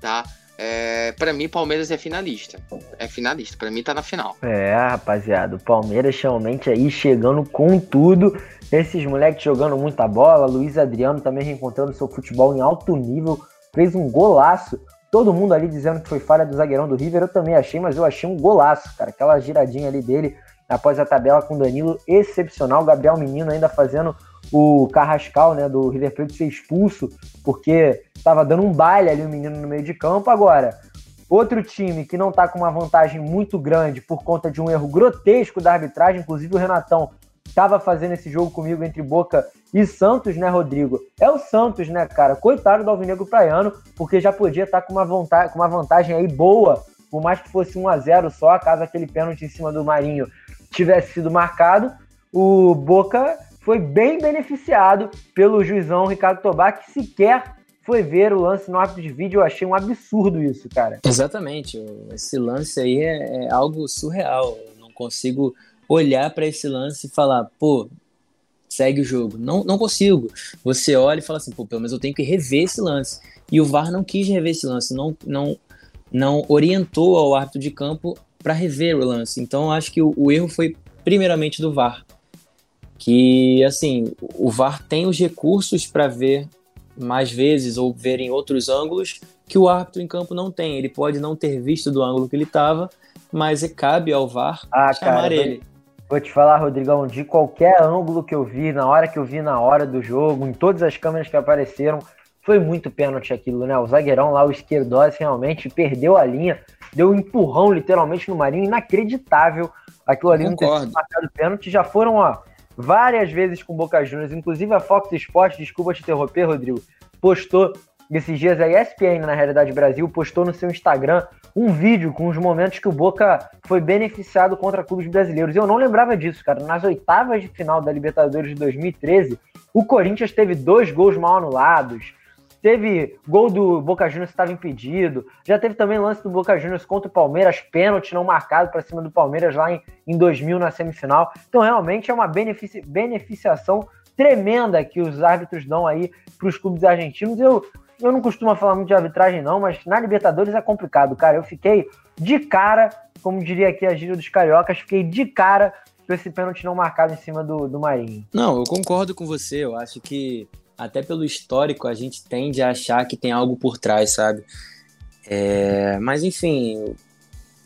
Tá? É, para mim, Palmeiras é finalista. É finalista. Para mim, tá na final. É, rapaziada. O Palmeiras realmente aí chegando com tudo. Esses moleques jogando muita bola. Luiz Adriano também reencontrando seu futebol em alto nível. Fez um golaço. Todo mundo ali dizendo que foi falha do zagueirão do River. Eu também achei, mas eu achei um golaço, cara. Aquela giradinha ali dele após a tabela com Danilo excepcional. Gabriel Menino ainda fazendo o Carrascal, né, do River Plate ser expulso, porque estava dando um baile ali o menino no meio de campo. Agora, outro time que não está com uma vantagem muito grande por conta de um erro grotesco da arbitragem, inclusive o Renatão estava fazendo esse jogo comigo entre Boca e Santos, né, Rodrigo? É o Santos, né, cara? Coitado do Alvinegro Praiano, porque já podia estar tá com, uma vantagem, com uma vantagem aí boa, por mais que fosse 1 a 0 só, caso aquele pênalti em cima do Marinho tivesse sido marcado. O Boca foi bem beneficiado pelo juizão Ricardo Tobá, que sequer foi ver o lance no árbitro de vídeo. Eu achei um absurdo isso, cara. Exatamente. Esse lance aí é, é algo surreal. Eu não consigo olhar para esse lance e falar, pô, segue o jogo. Não, não consigo. Você olha e fala assim, pô, pelo menos eu tenho que rever esse lance. E o VAR não quis rever esse lance, não, não, não orientou ao árbitro de campo para rever o lance. Então acho que o, o erro foi primeiramente do VAR que assim o VAR tem os recursos para ver mais vezes ou ver em outros ângulos que o árbitro em campo não tem. Ele pode não ter visto do ângulo que ele estava, mas é, cabe ao VAR ah, chamar cara, ele. Vou te falar, Rodrigão, de qualquer ângulo que eu vi, na hora que eu vi na hora do jogo, em todas as câmeras que apareceram, foi muito pênalti aquilo, né? O zagueirão lá, o esquerdós, realmente perdeu a linha, deu um empurrão literalmente no Marinho, inacreditável. Aquilo ali Concordo. não ter marcado pênalti. Já foram, ó, várias vezes com Boca Juniors, inclusive a Fox Sports, desculpa te interromper, Rodrigo, postou esses dias a ESPN, na realidade Brasil, postou no seu Instagram um vídeo com os momentos que o Boca foi beneficiado contra clubes brasileiros. Eu não lembrava disso, cara. Nas oitavas de final da Libertadores de 2013, o Corinthians teve dois gols mal anulados. Teve gol do Boca Juniors que estava impedido. Já teve também lance do Boca Juniors contra o Palmeiras, pênalti não marcado para cima do Palmeiras lá em, em 2000 na semifinal. Então, realmente é uma benefici beneficiação tremenda que os árbitros dão aí para os clubes argentinos. Eu, eu não costumo falar muito de arbitragem, não, mas na Libertadores é complicado, cara. Eu fiquei de cara, como diria aqui a gíria dos cariocas, fiquei de cara com esse pênalti não marcado em cima do, do Marinho. Não, eu concordo com você. Eu acho que até pelo histórico, a gente tende a achar que tem algo por trás, sabe? É, mas enfim,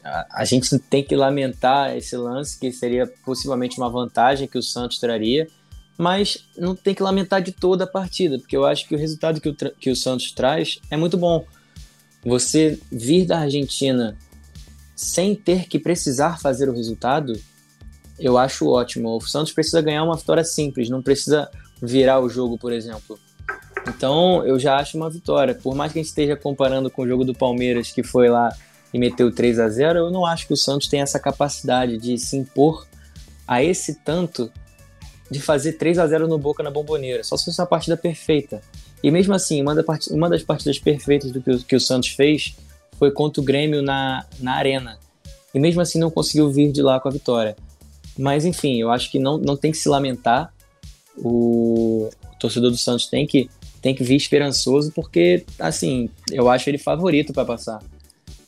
a, a, gente tem que lamentar esse lance, que seria possivelmente uma vantagem que o Santos traria, mas não tem que lamentar de toda a partida, porque eu acho que o resultado que o, que o Santos traz é muito bom. Você vir da Argentina sem ter que precisar fazer o resultado, eu acho ótimo. O Santos precisa ganhar uma vitória simples, não precisa virar o jogo, por exemplo. Então, eu já acho uma vitória. Por mais que a gente esteja comparando com o jogo do Palmeiras, que foi lá e meteu 3 a 0 eu não acho que o Santos tem essa capacidade de se impor a esse tanto de fazer 3 a 0 no Boca na Bomboneira. Só se fosse uma partida perfeita. E mesmo assim, uma, das partidas perfeitas do que o, que o Santos fez foi contra o Grêmio na, na Arena. E mesmo assim não conseguiu vir de lá com a vitória. Mas enfim, eu acho que não, não tem que se lamentar o torcedor do Santos tem que tem que vir esperançoso, porque, assim, eu acho ele favorito para passar.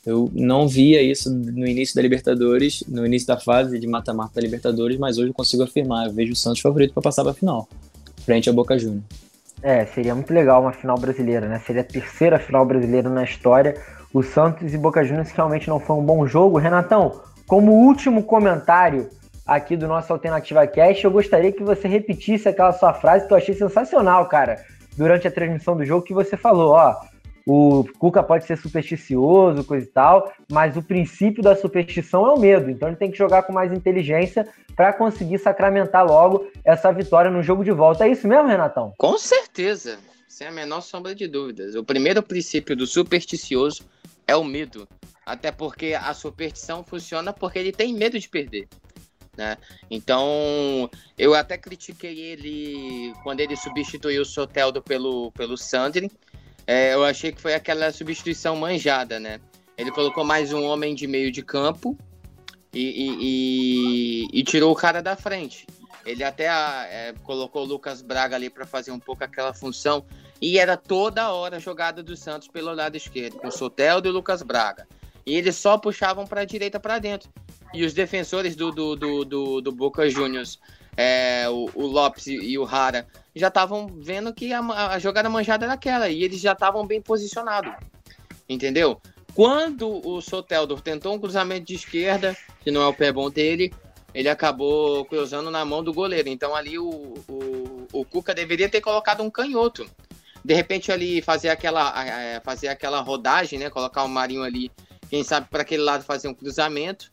Eu não via isso no início da Libertadores, no início da fase de mata-mata da Libertadores, mas hoje eu consigo afirmar. Eu vejo o Santos favorito para passar para a final, frente ao Boca Juniors. É, seria muito legal uma final brasileira, né? Seria a terceira final brasileira na história. O Santos e Boca Juniors realmente não foi um bom jogo. Renatão, como último comentário aqui do nosso Alternativa Cast, eu gostaria que você repetisse aquela sua frase que eu achei sensacional, cara, durante a transmissão do jogo que você falou, ó, o Cuca pode ser supersticioso, coisa e tal, mas o princípio da superstição é o medo. Então ele tem que jogar com mais inteligência para conseguir sacramentar logo essa vitória no jogo de volta. É isso mesmo, Renatão? Com certeza, sem a menor sombra de dúvidas. O primeiro princípio do supersticioso é o medo. Até porque a superstição funciona porque ele tem medo de perder. Né? Então, eu até critiquei ele quando ele substituiu o Soteldo pelo, pelo Sandri, é, eu achei que foi aquela substituição manjada, né? Ele colocou mais um homem de meio de campo e, e, e, e tirou o cara da frente. Ele até é, colocou o Lucas Braga ali para fazer um pouco aquela função. E era toda hora a jogada do Santos pelo lado esquerdo, com o Soteldo e o Lucas Braga. E eles só puxavam para a direita para dentro. E os defensores do, do, do, do, do Boca Juniors, é, o, o Lopes e o Rara, já estavam vendo que a, a, jogada manjada era aquela e eles já estavam bem posicionados. Entendeu? Quando o Soteldo tentou um cruzamento de esquerda, que não é o pé bom dele, ele acabou cruzando na mão do goleiro. Então ali o, o, o Cuca deveria ter colocado um canhoto. De repente ali fazer aquela, fazer aquela rodagem, né? Colocar o Marinho ali, quem sabe para aquele lado fazer um cruzamento.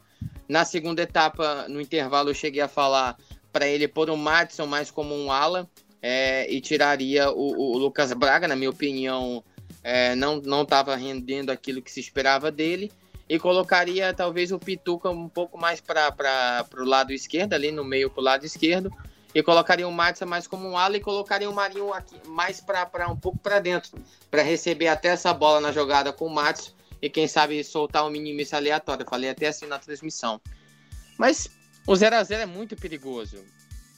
Na segunda etapa, no intervalo, eu cheguei a falar para ele pôr o Madison mais como um ala é, e tiraria o, o, Lucas Braga, na minha opinião, é, não estava rendendo aquilo que se esperava dele. E colocaria talvez o Pituca um pouco mais para o lado esquerdo, ali no meio para o lado esquerdo. E colocaria o Matson mais como um ala e colocaria o Marinho aqui mais para um pouco para dentro, para receber até essa bola na jogada com o Matson e quem sabe soltar um minimista aleatório. Falei até assim na transmissão. Mas o 0 a 0 é muito perigoso,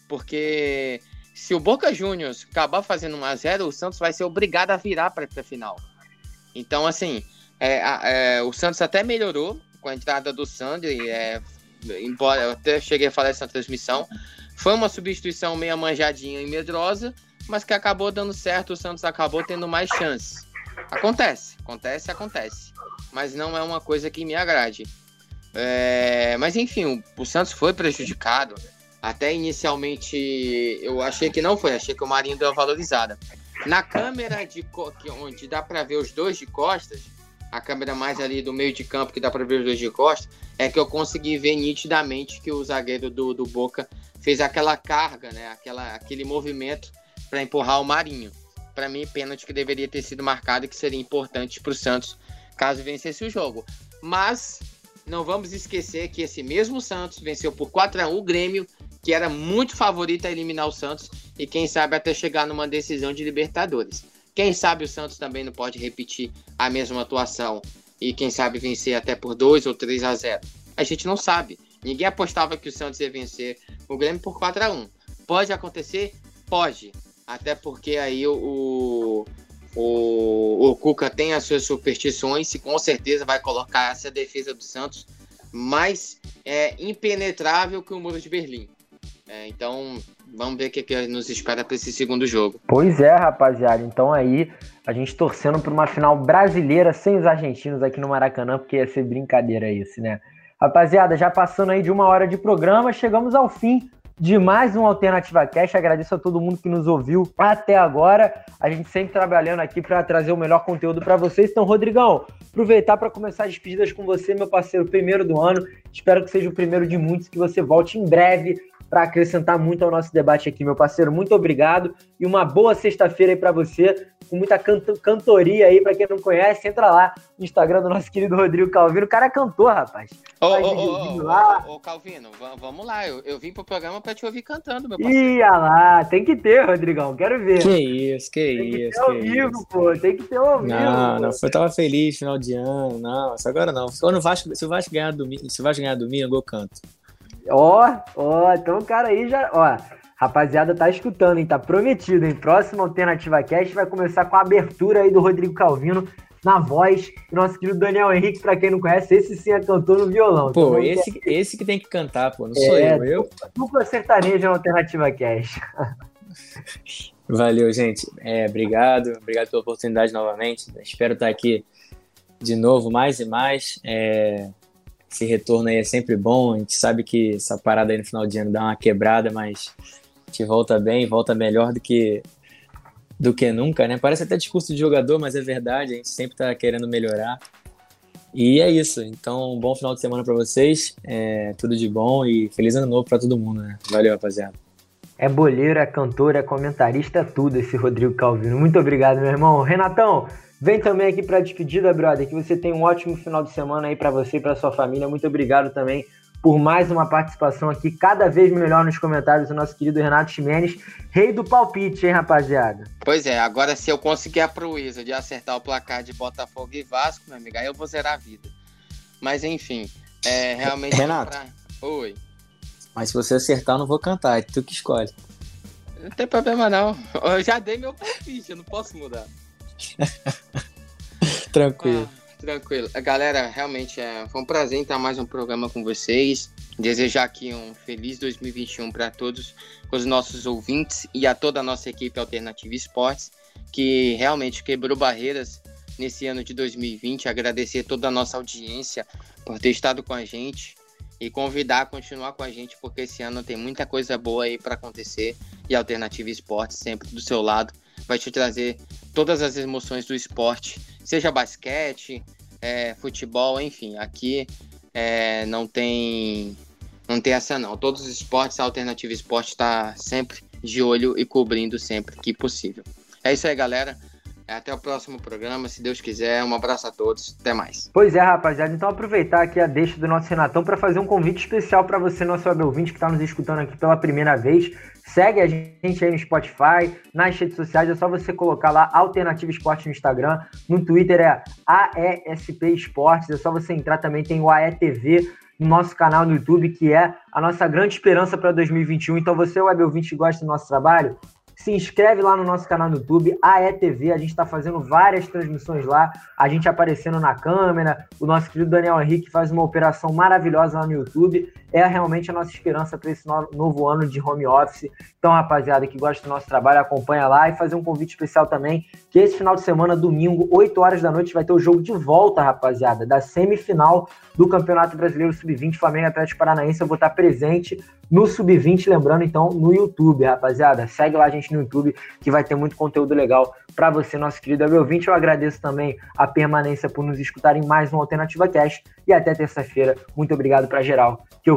porque se o Boca Juniors acabar fazendo 1x0, o Santos vai ser obrigado a virar para a final. Então, assim, é, é, o Santos até melhorou com a entrada do Sandri, é, embora eu até cheguei a falar essa transmissão. Foi uma substituição meio manjadinha e medrosa, mas que acabou dando certo, o Santos acabou tendo mais chances. Acontece, acontece, acontece. Mas não é uma coisa que me agrade. É, mas enfim, o, Santos foi prejudicado. Até inicialmente eu achei que não foi, achei que o Marinho deu uma valorizada. Na câmera de onde dá para ver os dois de costas, a câmera mais ali do meio de campo que dá para ver os dois de costas, é que eu consegui ver nitidamente que o zagueiro do, do Boca fez aquela carga, né? Aquela, aquele movimento para empurrar o Marinho. Para mim, pênalti que deveria ter sido marcado e que seria importante para o Santos caso vencesse o jogo. Mas não vamos esquecer que esse mesmo Santos venceu por 4 a 1 o Grêmio que era muito favorito a eliminar o Santos e quem sabe até chegar numa decisão de Libertadores. Quem sabe o Santos também não pode repetir a mesma atuação e quem sabe vencer até por 2 ou 3 a 0. A gente não sabe. Ninguém apostava que o Santos ia vencer o Grêmio por 4 a 1. Pode acontecer? Pode. Até porque aí o, o, o Cuca tem as suas superstições e com certeza vai colocar essa defesa do Santos mais é, impenetrável que o Muro de Berlim. É, então, vamos ver o que, que nos espera para esse segundo jogo. Pois é, rapaziada. Então aí, a gente torcendo por uma final brasileira sem os argentinos aqui no Maracanã, porque ia ser brincadeira isso, né? Rapaziada, já passando aí de uma hora de programa, chegamos ao fim de mais um Alternativa Cash. Agradeço a todo mundo que nos ouviu até agora. A gente sempre trabalhando aqui para trazer o melhor conteúdo para vocês. Então, Rodrigão, aproveitar para começar as despedidas com você, meu parceiro, primeiro do ano. Espero que seja o primeiro de muitos, que você volte em breve para acrescentar muito ao nosso debate aqui, meu parceiro. Muito obrigado e uma boa sexta-feira aí para você, com muita canto, cantoria aí, para quem não conhece, entra lá no Instagram do nosso querido Rodrigo Calvino. O cara é cantou, rapaz. Ô, ô, ô, lá. ô, Calvino, vamos lá. Eu, eu vim pro programa para te ouvir cantando, meu parceiro. Ia lá, tem que ter, Rodrigão, quero ver. Que isso, que tem isso. Tem que ter ao vivo, isso. pô, tem que ter ao vivo. Não, não, eu tava feliz final de ano, não, agora não. Quando o Vasco, se o Vasco ganhar domingo, se o Vasco ganhar domingo, eu canto. Ó, ó, então o cara aí já. Ó, Rapaziada, tá escutando, hein? Tá prometido, hein? Próximo Alternativa Cast vai começar com a abertura aí do Rodrigo Calvino na voz. E nosso querido Daniel Henrique, pra quem não conhece, esse sim é cantor no violão. Pô, então, esse, é... esse que tem que cantar, pô, não sou é, eu. eu. Dupla sertaneja na Alternativa Cast. Valeu, gente. É, obrigado, obrigado pela oportunidade novamente. Espero estar aqui de novo, mais e mais. É, esse retorno aí é sempre bom. A gente sabe que essa parada aí no final de ano dá uma quebrada, mas a gente volta bem, volta melhor do que do que nunca, né? Parece até discurso de jogador, mas é verdade. A gente sempre está querendo melhorar. E é isso. Então, um bom final de semana para vocês. É, tudo de bom e feliz ano novo para todo mundo, né? Valeu, rapaziada. É boleiro, é cantor, é comentarista, tudo esse Rodrigo Calvino. Muito obrigado, meu irmão. Renatão, vem também aqui para a despedida, brother. Que você tenha um ótimo final de semana aí para você e para sua família. Muito obrigado também por mais uma participação aqui, cada vez melhor nos comentários, o nosso querido Renato Ximenes, rei do palpite, hein, rapaziada? Pois é, agora se eu conseguir a proeza de acertar o placar de Botafogo e Vasco, meu amigo, aí eu vou zerar a vida. Mas enfim, é realmente. Renato. Pra... Oi. Mas se você acertar, eu não vou cantar, é tu que escolhe. Não tem problema não. Eu já dei meu palpite, eu não posso mudar. Tranquilo. Ah, tranquilo. Galera, realmente é, foi um prazer estar mais um programa com vocês. Desejar aqui um feliz 2021 para todos os nossos ouvintes e a toda a nossa equipe Alternativa Esportes, que realmente quebrou barreiras nesse ano de 2020. Agradecer toda a nossa audiência por ter estado com a gente e convidar a continuar com a gente, porque esse ano tem muita coisa boa aí para acontecer e Alternativa Esportes sempre do seu lado vai te trazer todas as emoções do esporte, seja basquete, é, futebol, enfim, aqui é, não tem não tem essa não. Todos os esportes, a Alternativa Esporte está sempre de olho e cobrindo sempre que possível. É isso aí, galera. Até o próximo programa, se Deus quiser. Um abraço a todos. Até mais. Pois é, rapaziada. Então aproveitar aqui a deixa do nosso Renatão para fazer um convite especial para você, nosso web ouvinte, que está nos escutando aqui pela primeira vez. Segue a gente aí no Spotify, nas redes sociais. É só você colocar lá Alternativa Esporte no Instagram. No Twitter é AESP Esportes. É só você entrar também. Tem o AETV no nosso canal no YouTube, que é a nossa grande esperança para 2021. Então, você, web ouvinte, gosta do nosso trabalho, se inscreve lá no nosso canal no YouTube, AETV. A gente está fazendo várias transmissões lá, a gente aparecendo na câmera. O nosso querido Daniel Henrique faz uma operação maravilhosa lá no YouTube. É realmente a nossa esperança para esse novo ano de home office. Então, rapaziada que gosta do nosso trabalho, acompanha lá e fazer um convite especial também, que esse final de semana, domingo, 8 horas da noite, vai ter o jogo de volta, rapaziada, da semifinal do Campeonato Brasileiro Sub-20, Flamengo Atlético Paranaense. Eu vou estar presente no Sub-20, lembrando então no YouTube, rapaziada. Segue lá a gente no YouTube que vai ter muito conteúdo legal para você, nosso querido meu ouvinte. Eu agradeço também a permanência por nos escutarem mais uma Alternativa Cash e até terça-feira. Muito obrigado para geral que eu